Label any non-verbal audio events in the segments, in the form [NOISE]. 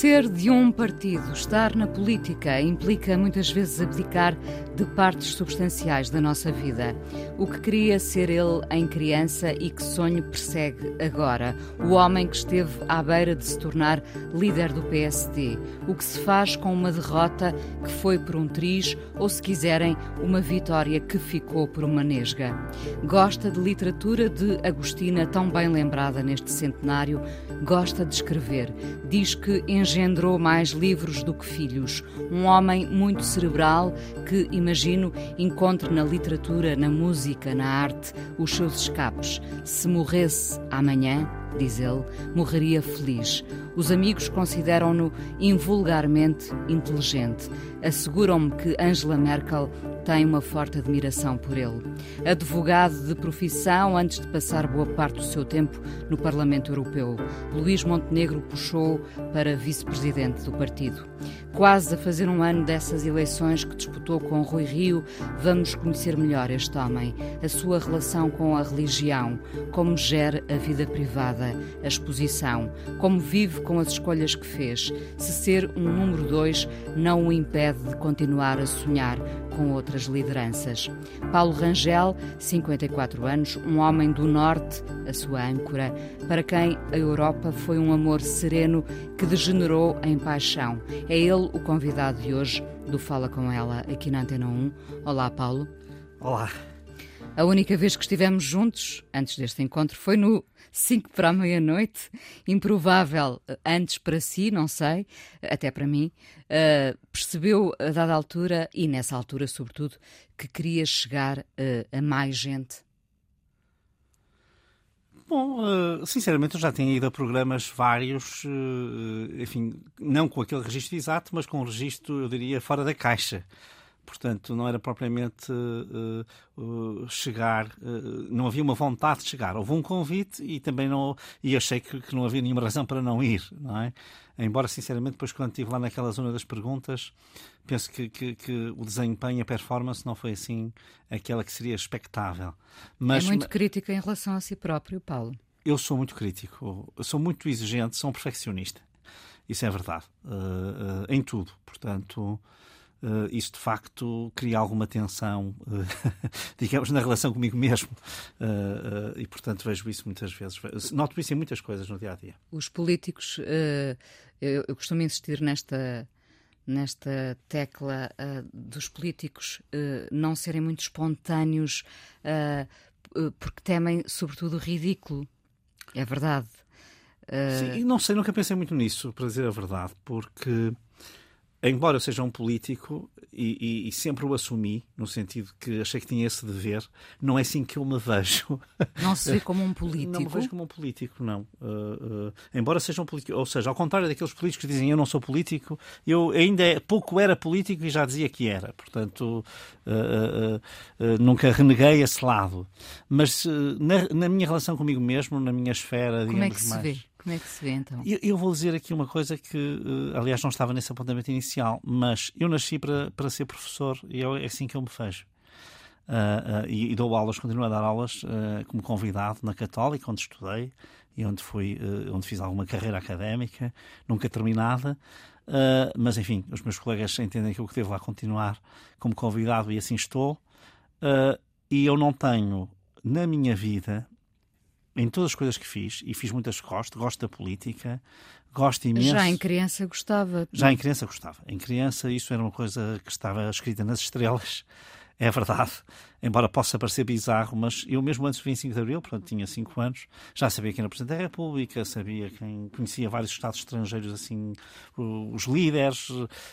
Ser de um partido, estar na política, implica muitas vezes abdicar de partes substanciais da nossa vida. O que queria ser ele em criança e que sonho persegue agora. O homem que esteve à beira de se tornar líder do PSD. O que se faz com uma derrota que foi por um triz ou, se quiserem, uma vitória que ficou por uma nesga. Gosta de literatura de Agostina, tão bem lembrada neste centenário. Gosta de escrever. Diz que engendrou mais livros do que filhos. Um homem muito cerebral que, imagino, encontre na literatura, na música, na arte os seus escapes. Se morresse amanhã, diz ele, morreria feliz. Os amigos consideram-no invulgarmente inteligente. Asseguram-me que Angela Merkel tem uma forte admiração por ele. Advogado de profissão antes de passar boa parte do seu tempo no Parlamento Europeu, Luís Montenegro puxou para vice-presidente do partido. Quase a fazer um ano dessas eleições que disputou com Rui Rio, vamos conhecer melhor este homem, a sua relação com a religião, como gera a vida privada, a exposição, como vive com as escolhas que fez, se ser um número dois não o impede de continuar a sonhar com outras lideranças. Paulo Rangel, 54 anos, um homem do Norte, a sua âncora, para quem a Europa foi um amor sereno que degenerou em paixão. É ele o convidado de hoje do Fala Com Ela aqui na Antena 1. Olá, Paulo. Olá. A única vez que estivemos juntos, antes deste encontro, foi no 5 para a meia-noite. Improvável antes para si, não sei, até para mim. Uh, percebeu a dada altura, e nessa altura sobretudo, que queria chegar uh, a mais gente? Bom, sinceramente eu já tinha ido a programas vários, enfim, não com aquele registro exato, mas com um registro, eu diria, fora da caixa. Portanto, não era propriamente uh, uh, chegar, uh, não havia uma vontade de chegar. Houve um convite e também não. E achei que, que, não havia nenhuma razão para não ir, não é? Embora, sinceramente, depois quando estive lá naquela zona das perguntas, penso que, que, que o desempenho, a performance não foi assim aquela que seria expectável. Mas, é muito crítico em relação a si próprio, Paulo. Eu sou muito crítico, eu sou muito exigente, sou um perfeccionista. Isso é verdade. em tudo. Portanto. Uh, isso de facto cria alguma tensão, uh, [LAUGHS] digamos, na relação comigo mesmo. Uh, e, portanto, vejo isso muitas vezes. Noto isso em muitas coisas no dia a dia. Os políticos, eu, eu, costumo insistir nesta. Nesta tecla dos políticos não serem muito espontâneos porque temem, sobretudo, o ridículo. É verdade. Sim, não sei, nunca pensei muito nisso, para dizer a verdade, porque embora eu seja um político e, e, e, sempre o assumi, no sentido que achei que tinha esse dever, não é assim que eu me vejo. [LAUGHS] Não se vê como um político? Não me vejo como um político, não. Uh, uh, embora seja um político, ou seja, ao contrário daqueles políticos que dizem eu não sou político, eu ainda é, pouco era político e já dizia que era. Portanto, uh, nunca reneguei esse lado. Mas na, na, minha relação comigo mesmo, na minha esfera, como digamos é que se mais... Vê? Como é que se vê então? Eu, eu, vou dizer aqui uma coisa que, uh, aliás, não estava nesse apontamento inicial, mas eu nasci para, para ser professor e é assim que eu me vejo. Uh, uh, e, e, dou aulas, continuo a dar aulas como convidado na Católica, onde estudei e onde, fui, onde fiz alguma carreira académica, nunca terminada. mas, enfim, os meus colegas entendem que eu devo lá continuar como convidado e assim estou. e eu não tenho na minha vida em todas as coisas que fiz, e fiz muitas que gosto, gosto da política, gosto imenso. Já em criança gostava. Já em criança gostava. Em criança isso era uma coisa que estava escrita nas estrelas, [LAUGHS] é verdade. Embora possa parecer bizarro, mas eu mesmo antes do 25 de Abril, portanto tinha 5 anos, já sabia quem era o Presidente da República, sabia quem conhecia vários Estados estrangeiros, assim, os líderes,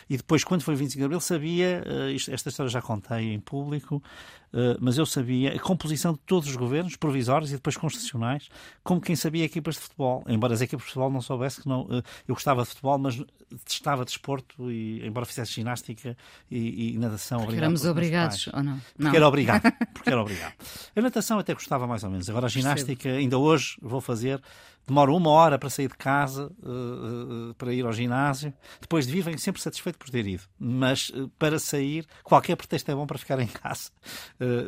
e depois, quando foi o 25 de Abril, sabia, isto, esta história já contei em público, Uh, mas eu sabia a composição de todos os governos, provisórios e depois constitucionais, como quem sabia equipas de futebol. Embora as equipas de futebol não soubesse que não. Uh, eu gostava de futebol, mas detestava desporto, e, embora fizesse ginástica e, e natação. Porque éramos obrigados, ou não? Porque não. era obrigado. [LAUGHS] Porque era obrigado. A natação até gostava mais ou menos. Agora a ginástica, ainda hoje vou fazer, demoro uma hora para sair de casa, uh, uh, para ir ao ginásio. Depois de vir, venho sempre satisfeito por ter ido. Mas uh, para sair, qualquer pretexto é bom para ficar em casa.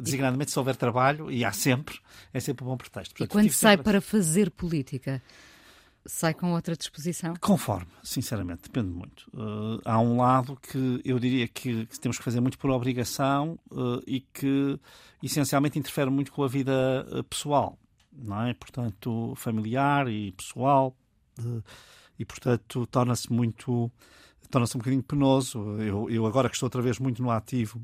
designadamente, se houver trabalho, e há sempre, é sempre um bom pretexto. Portanto, e quando sai para fazer política? Sai com outra disposição? Conforme, sinceramente, depende muito. Uh, há um lado que eu diria que, que temos que fazer muito por obrigação uh, e que essencialmente interfere muito com a vida uh, pessoal, não é? Portanto, familiar e pessoal, e portanto torna-se muito, torna-se um bocadinho penoso. Eu, eu agora que estou outra vez muito no ativo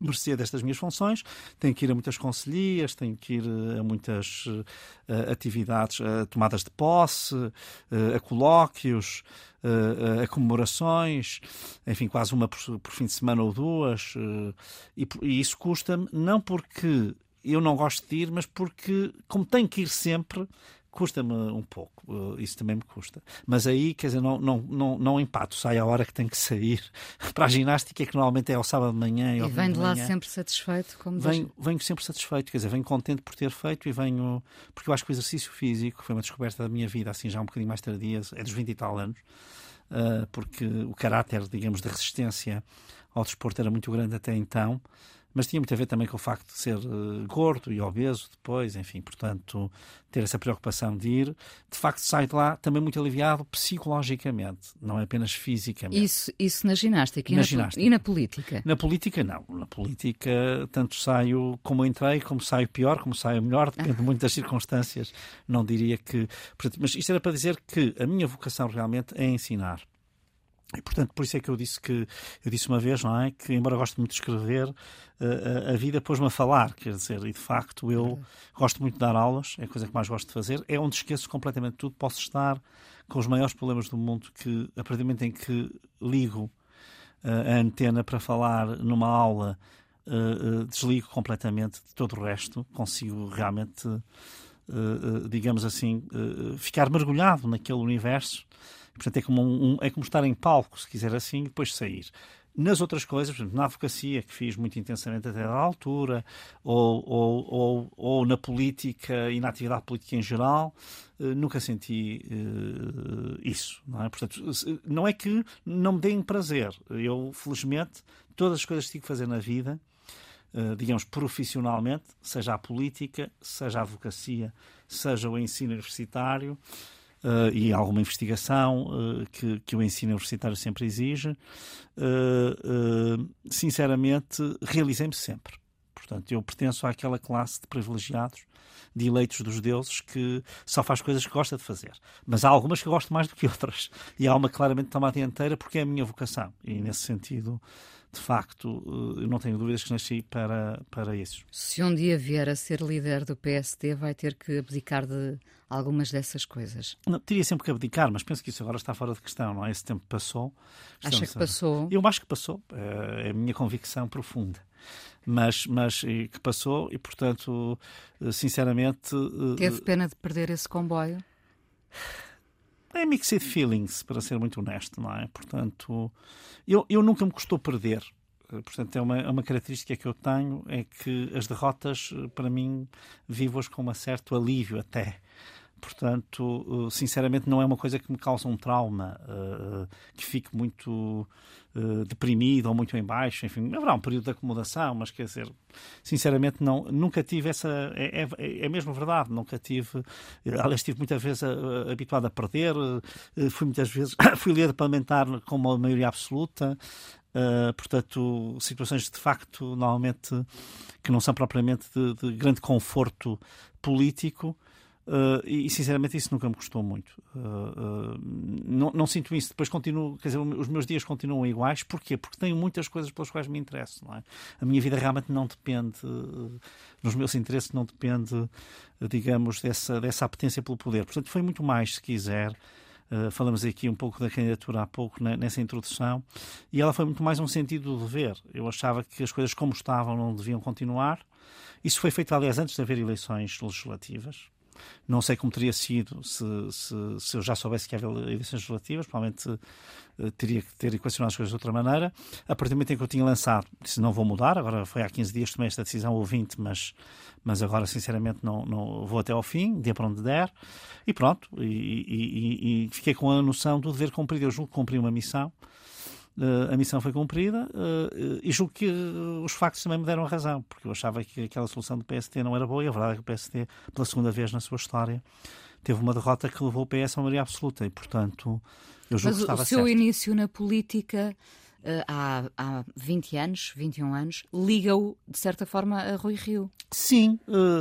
mercê destas minhas funções, tenho que ir a muitas conselhias, tenho que ir eh, a muitas uh, atividades, a tomadas de posse, uh, a colóquios, uh, a comemorações, enfim, quase uma por, por fim de semana ou duas, e, e isso custa-me, não porque eu não gosto de ir, mas porque, como tenho que ir sempre, custa-me um pouco, eh, isso também me custa. Mas aí, quer dizer, não, não, não, não empato, sai a hora que tem que sair [LAUGHS] para a ginástica, que normalmente é ao sábado de manhã. E vem de lá sempre satisfeito? Como venho, venho sempre satisfeito, quer dizer, venho contente por ter feito e venho. Porque eu acho que o exercício físico foi uma descoberta da minha vida, assim já um bocadinho mais tardia, é dos 20 e tal anos, uh, porque o caráter, digamos, de resistência ao desporto era muito grande até então mas tinha muito a ver também com o facto de ser uh, gordo e obeso depois, enfim, portanto, ter essa preocupação de ir, de facto sai de lá também muito aliviado psicologicamente, não é apenas fisicamente. Isso, isso na ginástica, e na, ginástica. e na política? Na política não, na política tanto saio como entrei, como saio pior, como saio melhor, depende muito das circunstâncias, não diria que... Mas isto era para dizer que a minha vocação realmente é ensinar. E, portanto, por isso é que eu disse que eu disse uma vez, não é? Que embora goste muito de escrever, a, a vida pôs-me a falar, quer dizer, e de facto eu uhum. gosto muito de dar aulas, é a coisa que mais gosto de fazer, é onde esqueço completamente tudo, posso estar com os maiores problemas do mundo que, a partir do momento em que ligo a antena para falar numa aula, desligo completamente de todo o resto, consigo realmente, digamos assim, ficar mergulhado naquele universo Portanto, é como, um, é como estar em palco, se quiser assim, e depois sair. Nas outras coisas, por exemplo, na advocacia, que fiz muito intensamente até à altura, ou, ou, ou, ou, na política e na atividade política em geral, uh, nunca senti uh, isso. Não é? Portanto, não é que não me deem prazer. Eu, felizmente, todas as coisas que tive que fazer na vida, uh, digamos, profissionalmente, seja a política, seja a advocacia, seja o ensino universitário, uh, e alguma investigação uh, que, que o ensino universitário sempre exige, uh, sinceramente, realizei-me sempre. Portanto, eu pertenço àquela classe de privilegiados, de eleitos dos deuses, que só faz coisas que gosta de fazer. Mas há algumas que gosto mais do que outras. E há uma claramente toma a dianteira porque é a minha vocação. E nesse sentido, de facto, eu não tenho dúvidas que nasci para, para isso. Se um dia vier a ser líder do PSD, vai ter que abdicar de algumas dessas coisas. Não, teria sempre que abdicar, mas penso que isso agora está fora de questão, não é? Esse tempo passou. Acha que passou? Eu acho que passou. É a minha convicção profunda. Mas, mas que passou e, portanto, sinceramente. Teve pena de perder esse comboio? É mixed feelings, para ser muito honesto, não é? Portanto, eu, eu nunca me custou perder. Portanto, é uma, é uma característica que eu tenho, é que as derrotas, para mim, vivo-as com um certo alívio até. Portanto, eh, sinceramente, não é uma coisa que me causa um trauma, uh, que fique muito deprimido ou muito em baixo. Enfim, haverá um período de acomodação, mas quer dizer, sinceramente, não, nunca tive essa. É, é, é mesmo verdade, nunca tive. Aliás, estive muitas vezes habituado a perder, fui muitas vezes. [COUGHS] fui líder parlamentar com uma maioria absoluta. Uh, portanto, situações de facto, normalmente, que não são propriamente de, de grande conforto político, Uh, e, sinceramente isso nunca me custou muito. Uh, uh, não, não, sinto isso. Depois continuo, quer dizer, os meus dias continuam iguais. Porquê? Porque tenho muitas coisas pelas quais me interesso. É? A minha vida realmente não depende, nos meus interesses, não depende, digamos, dessa, dessa apetência pelo poder. Portanto, foi muito mais, se quiser. falamos aqui um pouco da candidatura há pouco nessa introdução, e ela foi muito mais um sentido de dever. Eu achava que as coisas como estavam não deviam continuar. Isso foi feito, aliás, antes de haver eleições legislativas não sei como teria sido se, se, se eu já soubesse que havia eleições legislativas, provavelmente uh, teria que ter equacionado as coisas de outra maneira. A partir do momento em que eu tinha lançado, disse não vou mudar, agora foi há 15 dias que tomei esta decisão, ou 20, mas, mas agora sinceramente não, não vou até ao fim, dia para onde der, e pronto, e, e, e, e fiquei com a noção do dever cumprido. Eu julgo que cumpri uma missão. Uh, a missão foi cumprida uh, e julgo que uh, os factos também me deram a razão, porque eu achava que aquela solução do PST não era boa e a verdade é que o PST, pela segunda vez na sua história, teve uma derrota que levou o PS a uma maioria absoluta e, portanto, eu julgo Mas que estava o seu certo. início na política há, há 20 anos, 21 anos, liga-o, de certa forma, a Rui Rio. Sim,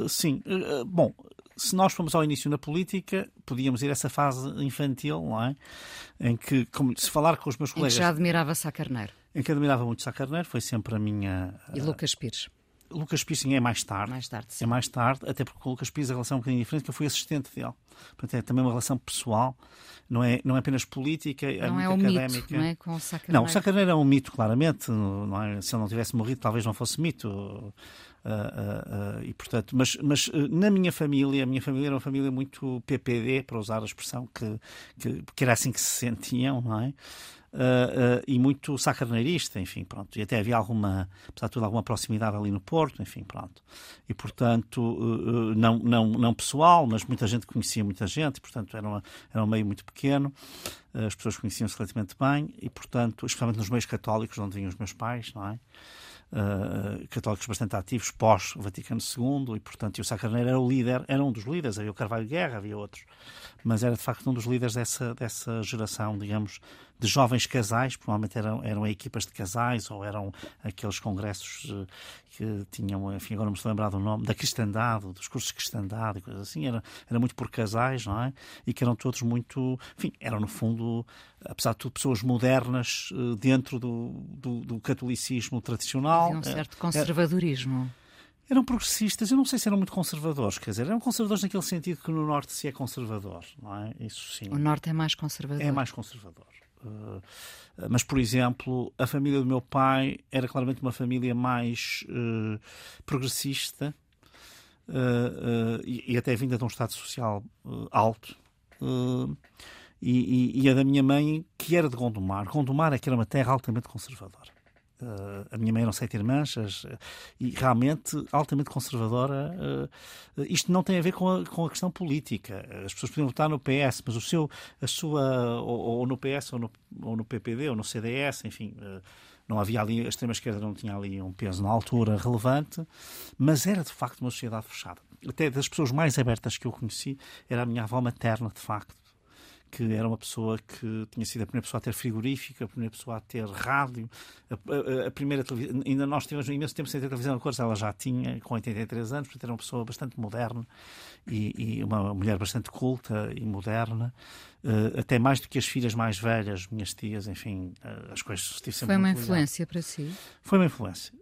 sim. bom, se nós fomos ao início na política, podíamos ir a essa fase infantil, não é? Em que, como, se falar com os meus colegas. Em que já admirava Sá Carneiro. Em que admirava muito Sá Carneiro, foi sempre a minha. E Lucas Pires. Lucas Pires sim, é mais tarde. Mais tarde, sim. É mais tarde, até porque com o Lucas Pires a relação é um bocadinho diferente, que eu fui assistente dele. Portanto, é também uma relação pessoal, não é, não é apenas política, é não muito é um académica. Mito, não é? Com o Sá Carneiro. Não, o Sá Carneiro é um mito, claramente. Não é? Se ele não tivesse morrido, talvez não fosse mito. Uh, uh, uh, e portanto, mas, mas na minha família, a minha família era uma família muito PPD, para usar a expressão que, que, que era assim que se sentiam, não é? E muito sacarneirista, enfim, pronto. E até havia alguma, apesar de tudo, alguma proximidade ali no Porto, enfim, pronto. E, portanto, uh, não, não, não pessoal, mas muita gente conhecia muita gente, e, portanto, era, uma, era um meio muito pequeno. as pessoas conheciam-se relativamente bem, e, portanto, especialmente nos meios católicos, onde vinham os meus pais, não é? Uh, católicos bastante ativos pós-Vaticano II e, portanto, e o Sá Carneiro era o líder, era um dos líderes, havia o Carvalho Guerra, havia outros, mas era de facto um dos líderes dessa, dessa geração, digamos, de jovens casais, provavelmente eram, eram equipas de casais ou eram aqueles congressos uh, que tinham, enfim, agora não me estou a lembrar do nome, da cristandade, dos cursos de cristandade e coisas assim, era, era muito por casais, não é? E que eram todos muito, enfim, eram no fundo, apesar de tudo, pessoas modernas uh, dentro do, do, do, catolicismo tradicional. Havia um certo conservadorismo. Eram progressistas, eu não sei se eram muito conservadores, quer dizer, eram conservadores naquele sentido que no Norte se é conservador, não é? Isso sim. O Norte é mais conservador. É mais conservador. Uh, mas, por exemplo, a família do meu pai era claramente uma família mais uh, progressista uh, e, e, até vinda de um estado social alto. E, e, e, a da minha mãe, que era de Gondomar. Gondomar é que era uma terra altamente conservadora. Uh, a minha mãe eram sete irmãs uh, e realmente altamente conservadora. Uh, isto não tem a ver com a, com a questão política. As pessoas podiam votar no PS, mas o seu, a sua, ou, ou no PS, ou no, ou no, PPD, ou no CDS, enfim, não havia ali, a extrema-esquerda não tinha ali um peso na altura relevante, mas era de facto uma sociedade fechada. Até das pessoas mais abertas que eu conheci, era a minha avó materna, de facto que era uma pessoa que tinha sido a primeira pessoa a ter frigorífico, a primeira pessoa a ter rádio, a, a, a primeira televisão. Ainda nós tivemos imenso tempo sem ter televisão a cores, ela já tinha, com 83 anos, portanto era uma pessoa bastante moderna e, e uma mulher bastante culta e moderna. Uh, até mais do que as filhas mais velhas, minhas tias, enfim, uh, as coisas estive sempre Foi uma influência para si? Foi uma influência.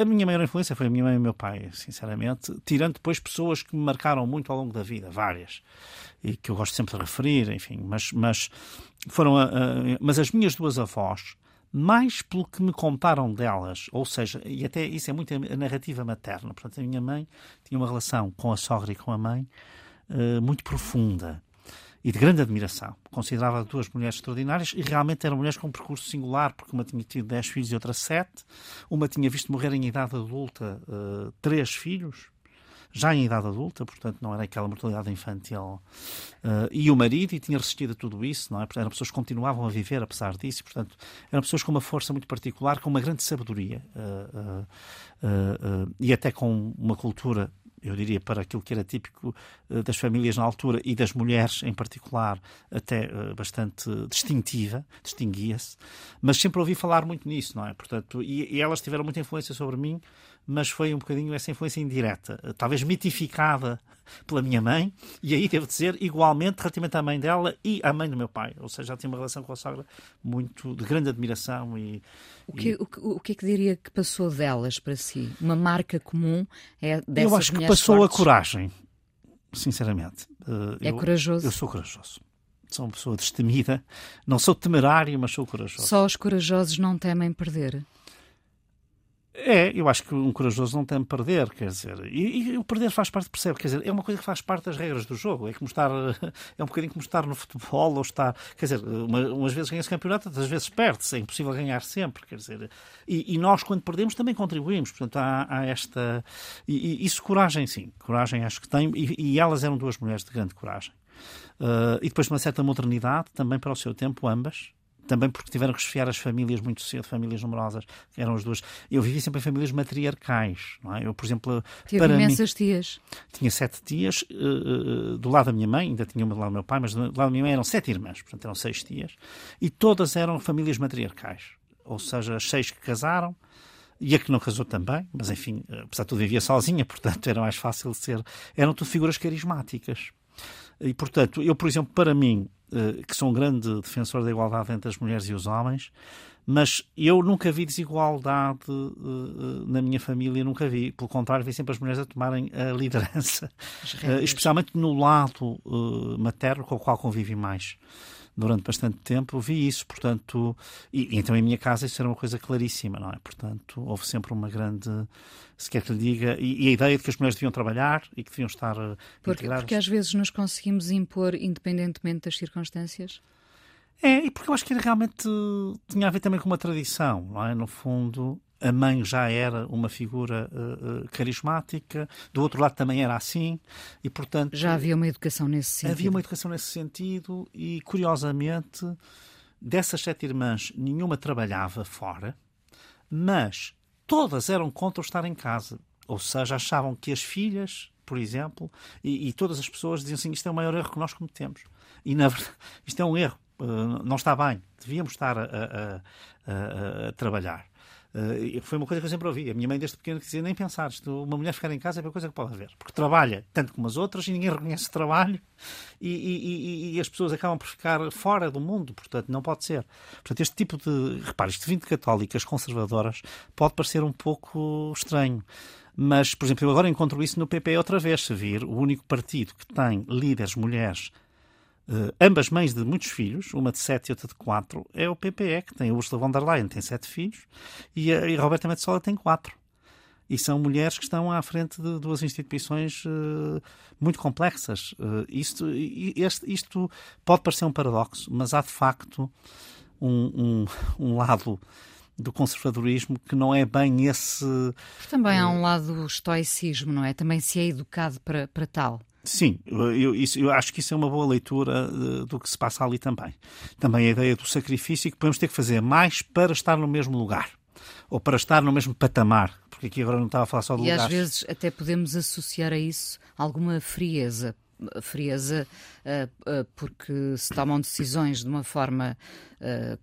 A minha maior influência foi a minha mãe e o meu pai, sinceramente, tirando depois pessoas que me marcaram muito ao longo da vida, várias, e que eu gosto sempre de referir, enfim, mas, mas foram a, a, mas as minhas duas avós, mais pelo que me contaram delas, ou seja, e até isso é muito a narrativa materna, portanto, a minha mãe tinha uma relação com a sogra e com a mãe uh, muito profunda e de grande admiração. Considerava duas mulheres extraordinárias e realmente eram mulheres com um percurso singular, porque uma tinha tido 10 filhos e outra 7. Uma tinha visto morrer em idade adulta uh, três filhos, já em idade adulta, portanto não era aquela mortalidade infantil. Uh, e o marido, e tinha resistido a tudo isso, não é? Porque eram pessoas que continuavam a viver apesar disso, e, portanto eram pessoas com uma força muito particular, com uma grande sabedoria uh, uh, e até com uma cultura eu diria, para aquilo que era típico das famílias na altura e das mulheres em particular, até bastante distintiva, distinguia-se, mas sempre ouvi falar muito nisso, não é? Portanto, e, e, elas tiveram muita influência sobre mim mas foi um bocadinho essa influência indireta, talvez mitificada pela minha mãe, e aí devo dizer, igualmente, relativamente à mãe dela e à mãe do meu pai. Ou seja, ela tinha uma relação com a sogra muito de grande admiração. E, o, que, e... o, que, o que é que diria que passou delas para si? Uma marca comum é dessas Eu acho que passou fortes? a coragem, sinceramente. Eh, é eu, corajoso? Eu sou corajoso. Sou uma pessoa destemida. Não sou temerário, mas sou corajoso. Só os corajosos não temem perder? É, eu acho que um corajoso não tem perder, quer dizer, e, e, o perder faz parte, percebe, quer dizer, é uma coisa que faz parte das regras do jogo, é como estar, [LAUGHS] é um bocadinho como estar no futebol ou estar, quer dizer, uma, umas vezes ganha-se campeonato, outras vezes perde-se, é impossível ganhar sempre, quer dizer, e, e nós quando perdemos também contribuímos, portanto há, há esta, e, isso coragem sim, coragem acho que tem, e, elas eram duas mulheres de grande coragem. Uh, e depois de uma certa modernidade, também para o seu tempo, ambas, também porque tiveram que esfiar as famílias muito cedo, famílias numerosas, eram as duas. Eu vivi sempre em famílias matriarcais, é? Eu, por exemplo, Tive para imensas mim, tias. Tinha sete tias, uh, do lado da minha mãe, ainda tinha uma do lado do meu pai, mas do lado da minha mãe eram sete irmãs, portanto eram seis tias, e todas eram famílias matriarcais, ou seja, as seis que casaram, e a que não casou também, mas enfim, apesar de tudo vivia sozinha, [LAUGHS] portanto era mais fácil de ser. Eram tudo figuras carismáticas. E, portanto, eu, por exemplo, para mim, eh, que sou um grande defensor da igualdade entre as mulheres e os homens, mas eu nunca vi desigualdade uh, na minha família, nunca vi. Pelo contrário, vi sempre as mulheres a tomarem a liderança, [LAUGHS] especialmente no lado materno com o qual convivi mais durante bastante tempo, vi isso, portanto, e, e, então em minha casa isso era uma coisa claríssima, não é? Portanto, houve sempre uma grande, se quer que lhe diga, e, e a ideia de que as mulheres deviam trabalhar e que deviam estar uh, porque, integradas. Porque às vezes nos conseguimos impor independentemente das circunstâncias? É, e porque eu acho que realmente tinha a ver também com uma tradição, não é? No fundo, a mãe já era uma figura uh, uh, carismática, do outro lado também era assim, e portanto. Já havia uma educação nesse sentido. Havia uma educação nesse sentido, e curiosamente, dessas sete irmãs, nenhuma trabalhava fora, mas todas eram contra o estar em casa. Ou seja, achavam que as filhas, por exemplo, e, e todas as pessoas diziam assim: isto é o maior erro que nós cometemos. E na verdade, [LAUGHS] isto é um erro uh, não está bem, devíamos estar a, a, a, a trabalhar. Uh, foi uma coisa que eu sempre ouvi. A minha mãe, desde pequeno, dizia: nem pensar, uma mulher ficar em casa é a coisa que pode haver. Porque trabalha tanto como as outras e ninguém [LAUGHS] reconhece o trabalho e, e, e, e, as pessoas acabam por ficar fora do mundo. Portanto, não pode ser. Portanto, este tipo de. Repare, isto de católicas conservadoras pode parecer um pouco estranho. Mas, por exemplo, eu agora encontro isso no PP outra vez. Se vir, o único partido que tem líderes mulheres Uh, ambas mães de muitos filhos, uma de sete e outra de quatro, é o PPE, que tem a Ursula von der Leyen, tem sete filhos, e a, e a Roberta Metsola tem quatro. E são mulheres que estão à frente de duas instituições uh, muito complexas. Uh, isto, este, isto pode parecer um paradoxo, mas há de facto um, um, um lado do conservadorismo que não é bem esse. Também há um lado do estoicismo, não é? Também se é educado para, para tal. Sim, eu, isso, eu, acho que isso é uma boa leitura uh, do que se passa ali também. Também a ideia do sacrifício e que podemos ter que fazer mais para estar no mesmo lugar ou para estar no mesmo patamar, porque aqui agora não estava a falar só do lugar. E às vezes até podemos associar a isso alguma frieza. Frieza uh, uh, porque se tomam decisões de uma forma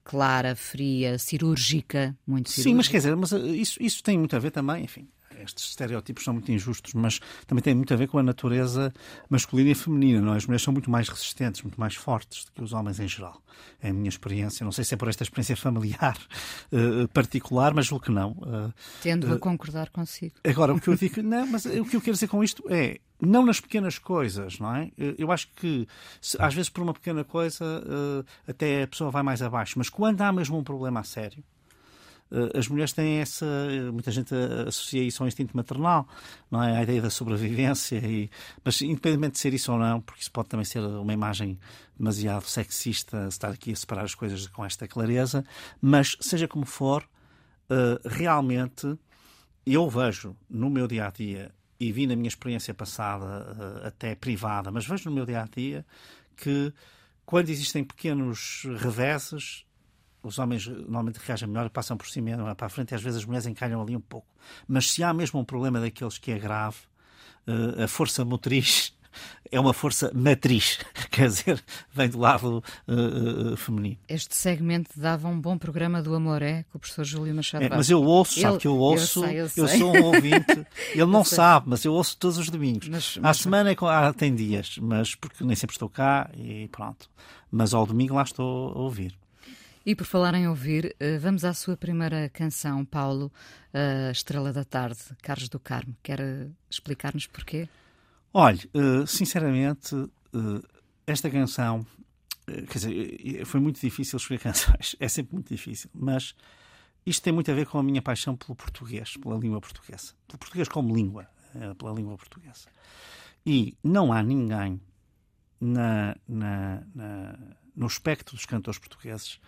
clara, fria, cirúrgica, muito cirúrgica. Sim, mas quer dizer, mas isso, isso tem muito a ver também, enfim, estes estereótipos são muito injustos, mas também tem muito a ver com a natureza masculina e feminina. Não? É? As mulheres são muito mais resistentes, muito mais fortes do que os homens em geral. É a minha experiência. Não sei se é por esta experiência familiar uh, [LAUGHS] particular, mas julgo que não. Uh, Tendo uh, a concordar consigo. Agora, o que eu digo, [LAUGHS] não, mas o que eu quero dizer com isto é não nas pequenas coisas, não é? Eu acho que às vezes por uma pequena coisa até a pessoa vai mais abaixo, mas quando há mesmo um problema a sério, eh, as mulheres têm essa. Muita gente associa isso ao instinto maternal, não é? A ideia da sobrevivência. E, mas, independentemente de ser isso ou não, porque isso pode também ser uma imagem demasiado sexista, estar aqui a separar as coisas com esta clareza, mas, seja como for, eh, realmente eu vejo no meu dia a dia e vi na minha experiência passada, eh, até privada, mas vejo no meu dia a dia que quando existem pequenos reveses, os homens normalmente reagem melhor, passam por cima e para a frente, e às vezes as mulheres encalham ali um pouco. Mas se há mesmo um problema daqueles que é grave, uh, a força motriz [LAUGHS] é uma força matriz, [LAUGHS] quer dizer, vem do lado uh, uh, feminino. Este segmento dava um bom programa do Amoré com o professor Júlio Machado é, Mas eu ouço, sabe que eu ouço, eu, sei, eu, sei. eu, sou um ouvinte, [LAUGHS] ele não sabe, mas eu ouço todos os domingos. Mas, mas... À semana é, ah, tem dias, mas porque nem sempre estou cá e pronto. Mas ao domingo lá estou a ouvir. E por falar em ouvir, eh, vamos à sua primeira canção, Paulo, a Estrela da Tarde, Carlos do Carmo. Quer eh, explicar-nos porquê? Olha, eh, sinceramente, esta canção, quer dizer, foi muito difícil escolher [LAUGHS] canções, é sempre muito difícil, mas isto tem muito a ver com a minha paixão pelo português, pela língua portuguesa, pelo português como língua, pela língua portuguesa. E não há ninguém na, na, na, no espectro dos cantores portugueses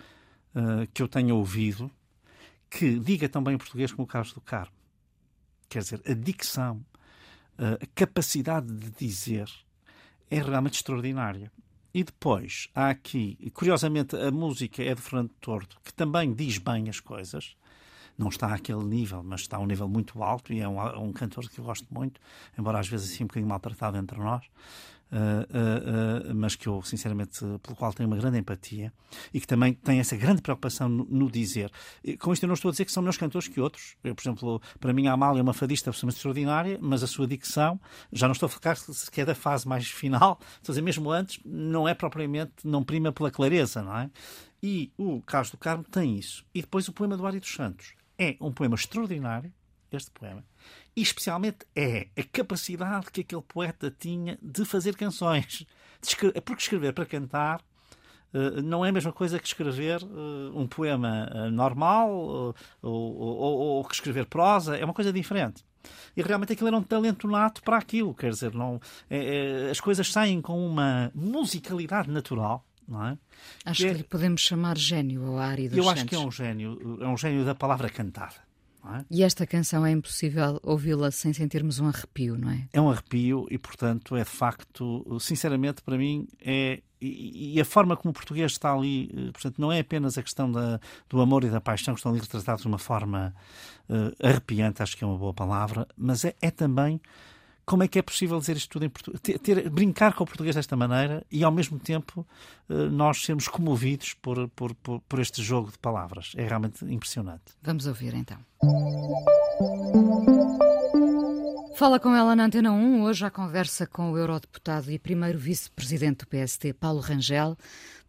uh, que eu tenha ouvido que diga bem o português como o Carlos do Carmo. Quer dizer, a dicção, uh, a capacidade de dizer é realmente extraordinária. E depois há aqui, curiosamente, a música é de Fernando Tordo, que também diz bem as coisas. Não está àquele nível, mas está a um nível muito alto e é um, um cantor que eu gosto muito, embora às vezes assim um bocadinho maltratado entre nós. Uh, uh, mas que eu, sinceramente, pelo qual tenho uma grande empatia e que também tem essa grande preocupação no, no, dizer. E, com isto eu não estou a dizer que são meus cantores que outros. Eu, por exemplo, para mim a Amália é uma fadista absolutamente extraordinária, mas a sua dicção, já não estou a focar se é da fase mais final, estou a dizer mesmo antes, não é propriamente, não prima pela clareza, não é? E o Carlos do Carmo tem isso. E depois o poema do Ari dos Santos. É um poema extraordinário, este poema, e especialmente é a capacidade que aquele poeta tinha de fazer canções. De porque escrever para cantar uh, não é a mesma coisa que escrever uh, um poema uh, normal ou, ou, ou, que escrever prosa, é uma coisa diferente. E realmente aquilo era um talento nato para aquilo, quer dizer, não, é, é, as coisas saem com uma musicalidade natural. Não é? Acho que, que é, lhe podemos chamar gênio ao Ari dos Eu Santos. acho que é um gênio, é um gênio da palavra cantada. É? E esta canção é impossível ouvi-la sem sentirmos um arrepio, não é? É um arrepio e, portanto, é de facto, sinceramente, para mim, é. E, e a forma como o português está ali, eh, portanto, não é apenas a questão da, do amor e da paixão que estão ali retratados de uma forma uh, arrepiante, acho que é uma boa palavra, mas é, é também como é que é possível dizer isto tudo em português? Ter, ter, brincar com o português desta maneira e, ao mesmo tempo, uh, nós sermos comovidos por, por, por, por, este jogo de palavras. É realmente impressionante. Vamos ouvir então. Fala com ela na Antena 1, hoje à conversa com o eurodeputado e primeiro vice-presidente do PST, Paulo Rangel.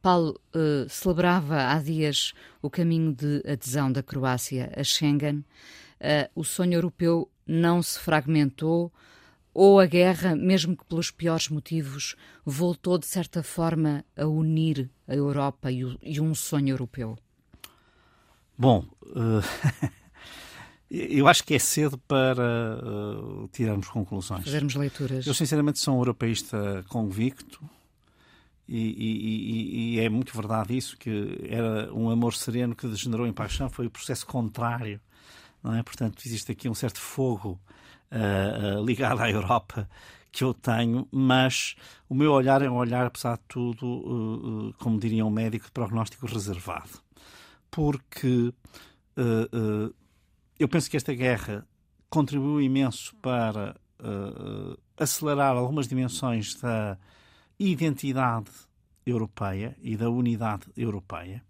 Paulo uh, celebrava há dias o caminho de adesão da Croácia a Schengen. Uh, o sonho europeu não se fragmentou, ou a guerra, mesmo que pelos piores motivos, voltou de certa forma a unir a Europa e, o, e um sonho europeu? Bom, uh, [LAUGHS] eu acho que é cedo para uh, tirarmos conclusões. Fazermos leituras. Eu, sinceramente, sou um europeísta convicto. E, e, e, é muito verdade isso, que era um amor sereno que degenerou em paixão, foi o processo contrário, não é? Portanto, existe aqui um certo fogo uh, ligada à Europa que eu tenho, mas o meu olhar é um olhar, apesar de tudo, uh, como diria um médico, de prognóstico reservado. Porque eu penso que esta guerra contribuiu imenso para acelerar algumas dimensões da identidade europeia e da unidade europeia,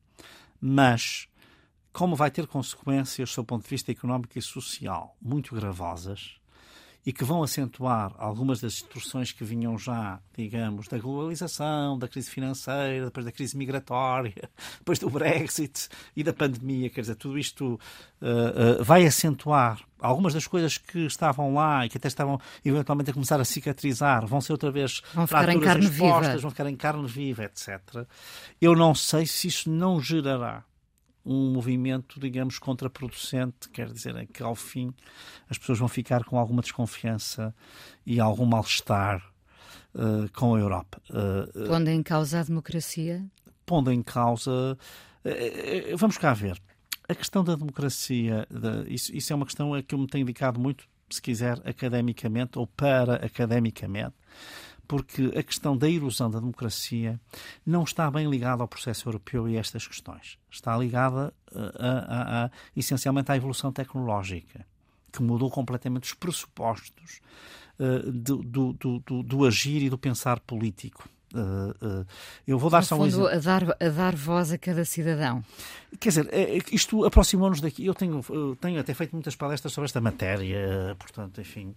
mas como vai ter consequências, do ponto de vista económico e social, muito gravosas, e que vão acentuar algumas das distorções que vinham já, digamos, da globalização, da crise financeira, depois da crise migratória, [LAUGHS] depois do Brexit e da pandemia. Quer dizer, tudo isto uh, uh, vai acentuar algumas das coisas que estavam lá e que até estavam eventualmente a começar a cicatrizar, vão ser outra vez vão ficar em carne expostas, viva. vão ficar em carne viva, etc. Eu não sei se isso não gerará um movimento, digamos, contraproducente, quer dizer, é que ao fim as pessoas vão ficar com alguma desconfiança e algum mal-estar uh, com a Europa. Uh, pondo em causa a democracia? Pondo em causa. Uh, vamos cá ver. A questão da democracia, de, isso, isso é uma questão a que eu me tenho dedicado muito, se quiser, academicamente ou para academicamente porque a questão da erosão da democracia não está bem ligada ao processo europeu e a estas questões. Está ligada a, a, a, essencialmente à evolução tecnológica. que mudou completamente os pressupostos uh, do, do, do, do, agir e do pensar político. Uh, uh, eu vou dar no só fundo, um exemplo. A dar, a dar voz a cada cidadão. Quer dizer, isto aproximou-nos daqui. Eu tenho, tenho até feito muitas palestras sobre esta matéria, portanto, enfim,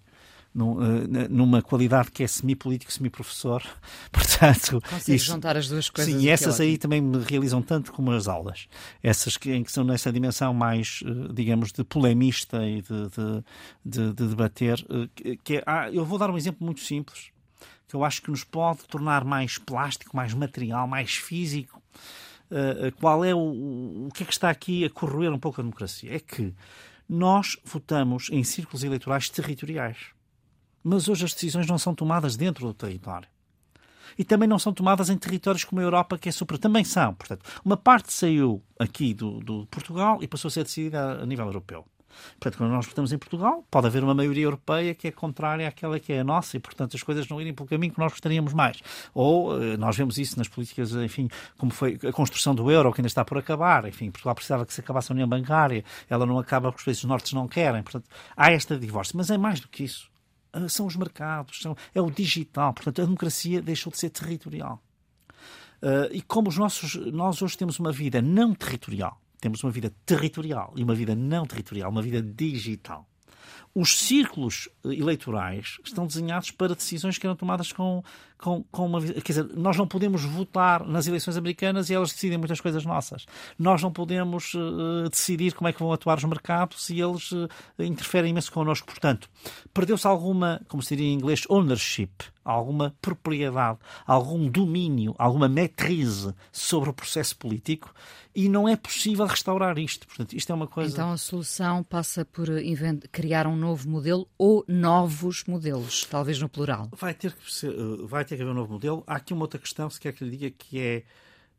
eh, numa qualidade que é semi-político, semi-professor. [LAUGHS] Portanto, Consegue juntar as duas coisas. Sim, e essas aí também me realizam tanto como as aulas. Essas que, em que são nessa dimensão mais, eh, digamos, de polemista e de, de, de, de debater. Eh, que é, ah, eu vou dar um exemplo muito simples que eu acho que nos pode tornar mais plástico, mais material, mais físico. Uh, qual é o, o que é que está aqui a corroer um pouco a democracia? É que nós votamos em círculos eleitorais territoriais. Mas hoje as decisões não são tomadas dentro do território. E também não são tomadas em territórios como a Europa, que é super. Também são. Portanto, uma parte saiu aqui do, do Portugal e passou a ser decidida a nível europeu. Portanto, quando nós votamos em Portugal, pode haver uma maioria europeia que é contrária àquela que é a nossa e, portanto, as coisas não irem pelo caminho que nós gostaríamos mais. Ou eh, nós vemos isso nas políticas, enfim, como foi a construção do euro, que ainda está por acabar. Enfim, Portugal precisava que se acabasse a União Bancária, ela não acaba porque os países nortes não querem. Portanto, há esta divórcio. Mas é mais do que isso. Ah, são os mercados, são, é o digital. Portanto, a democracia deixou de ser territorial. Uh, e como os nossos, nós hoje temos uma vida não territorial, temos uma vida territorial e uma vida não territorial, uma vida digital os círculos eh, eleitorais estão desenhados para decisões que eram tomadas com, com, com uma. Quer dizer, nós não podemos votar nas eleições americanas e elas decidem muitas coisas nossas. Nós não podemos uh, decidir como é que vão atuar os mercados e eles uh, interferem imenso connosco. Portanto, perdeu-se alguma, como se diria em inglês, ownership, alguma propriedade, algum domínio, alguma matriz sobre o processo político e não é possível restaurar isto. Portanto, isto é uma coisa. Então a solução passa por criar um novo modelo ou novos modelos, talvez no plural. Vai ter que, ser, eh, vai ter que haver um novo modelo. Há aqui uma outra questão, se quer que lhe diga, que é,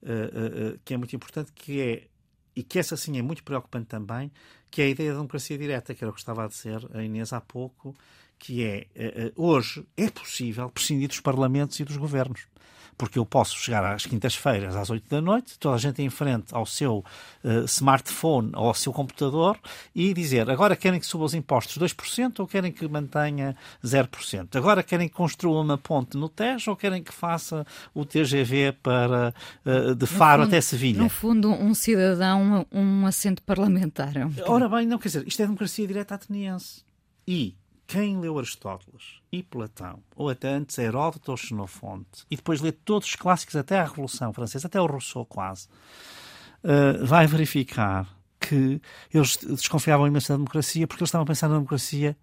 uh, uh, que é muito importante, que é, e que essa sim é muito preocupante também, que é a ideia da democracia direta, que era o que estava a dizer a Inês há pouco, que é, uh, hoje, é possível prescindir dos parlamentos e dos governos porque eu posso chegar às quintas-feiras às 8 da noite, toda a gente em frente ao seu uh, smartphone ou ao seu computador e dizer agora querem que suba os impostos 2% ou querem que mantenha 0%? Agora querem que construa uma ponte no Tejo ou querem que faça o TGV para, uh, de Faro fundo, até Sevilha? No fundo, um cidadão, um assento parlamentar. É Ora bem, não quer dizer, isto é democracia direta ateniense. E quem leu Aristóteles e Platão, ou até antes Heródoto ou Xenofonte, e depois lê todos os clássicos até a Revolução Francesa, até o Rousseau quase, uh, vai verificar que eles desconfiavam imenso da democracia porque eles estavam a pensar na democracia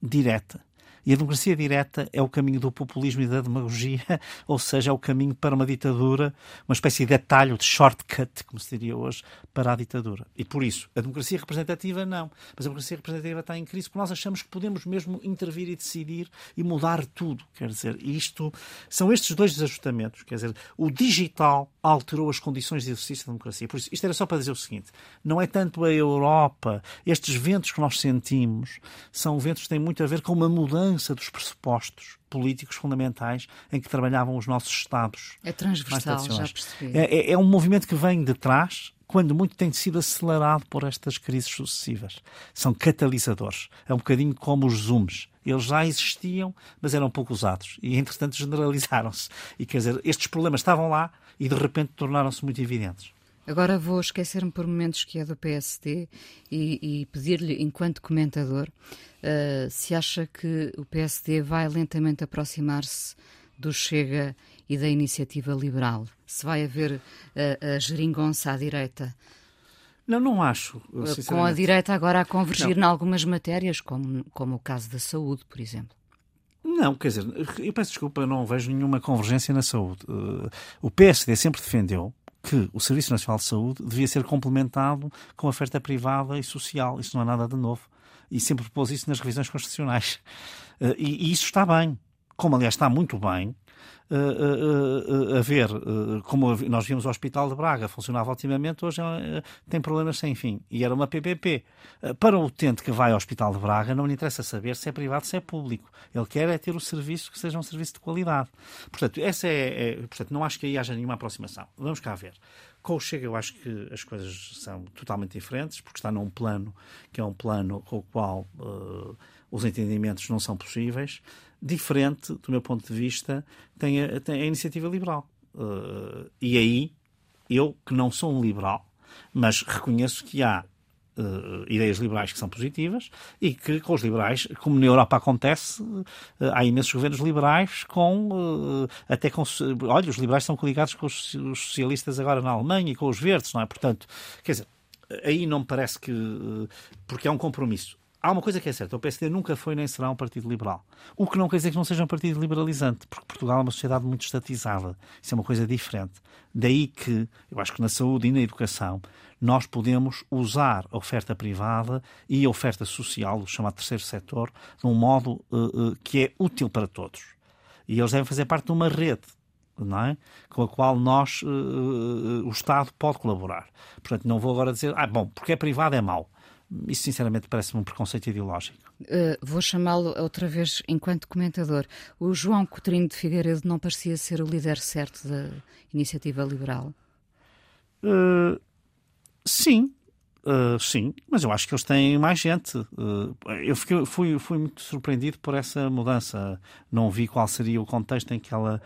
direta. E a democracia direta é o caminho do populismo e da demagogia, [LAUGHS] ou seja, é o caminho para uma ditadura, uma espécie de atalho, de shortcut, como se diria hoje, para a ditadura. E por isso, a democracia representativa não. Mas a democracia representativa está em crise porque nós achamos que podemos mesmo intervir e decidir e mudar tudo. Quer dizer, isto são estes dois desajustamentos. Quer dizer, o digital alterou as condições de exercício da democracia. Por isso, isto era só para dizer o seguinte: não é tanto a Europa, estes ventos que nós sentimos são ventos que têm muito a ver com uma mudança dos pressupostos políticos fundamentais em que trabalhavam os nossos Estados. É transversal, já percebi. É, é, é um movimento que vem de trás, quando muito tem sido acelerado por estas crises sucessivas. São catalisadores. É um bocadinho como os zooms. Eles já existiam, mas eram pouco usados. E, entretanto, [LAUGHS] generalizaram-se. E, quer dizer, estes problemas estavam lá e, de repente, tornaram-se muito evidentes. Agora vou esquecer-me por momentos que é do PSD e, e pedir-lhe, enquanto comentador, uh, se acha que o PSD vai lentamente aproximar-se do Chega e da iniciativa liberal. Se vai haver uh, a geringonça à direita. Não, não acho. Com a direita agora a convergir em algumas matérias, como, como o caso da saúde, por exemplo. Não, quer dizer, eu peço desculpa, não vejo nenhuma convergência na saúde. Uh, o PSD sempre defendeu que o Serviço Nacional de Saúde devia ser complementado com oferta privada e social. Isso não é nada de novo. E sempre propôs isso nas revisões constitucionais. Eh, e isso está bem. Como, aliás, está muito bem uh, uh, haver, como nós vimos o Hospital de Braga, funcionava otimamente, hoje tem problemas sem fim. E era uma PPP. para o utente que vai ao Hospital de Braga, não lhe interessa saber se é privado, se é público. Ele quer é ter o serviço que seja um serviço de qualidade. Portanto, essa é, é portanto, não acho que aí haja nenhuma aproximação. Vamos cá ver. Com o Chega, eu acho que as coisas são totalmente diferentes, porque está num plano que é um plano com o qual uh, os entendimentos não são possíveis. Diferente, do meu ponto de vista, tem a, tem a iniciativa liberal. Uh, e aí, eu, que não sou um liberal, mas reconheço que há uh, ideias liberais que são positivas e que com os liberais, como na Europa acontece, uh, há imensos governos liberais com uh, até com olha, os liberais estão coligados com os, os, socialistas agora na Alemanha e com os verdes, não é? Portanto, quer dizer, aí não me parece que porque é um compromisso. Há uma coisa que é certa, o PSD nunca foi nem será um partido liberal. O que não quer dizer que não seja um partido liberalizante, porque Portugal é uma sociedade muito estatizada. Isso é uma coisa diferente. Daí que, eu acho que na saúde e na educação, nós podemos usar a oferta privada e a oferta social, o chamado terceiro setor, de um modo uh, uh, que é útil para todos. E eles devem fazer parte de uma rede é? com a qual nós, uh, o Estado, pode colaborar. Portanto, não vou agora dizer, ah, bom, porque é privado é mau. Isso, sinceramente, parece-me um preconceito ideológico. Uh, vou chamá-lo outra vez enquanto comentador. O João Coutinho de Figueiredo não parecia ser o líder certo da iniciativa liberal? Uh, Sim, Uh, sim, mas eu acho que eles têm mais gente. Uh, eu fiquei, fui, fui muito surpreendido por essa mudança. Não vi qual seria o contexto em que ela.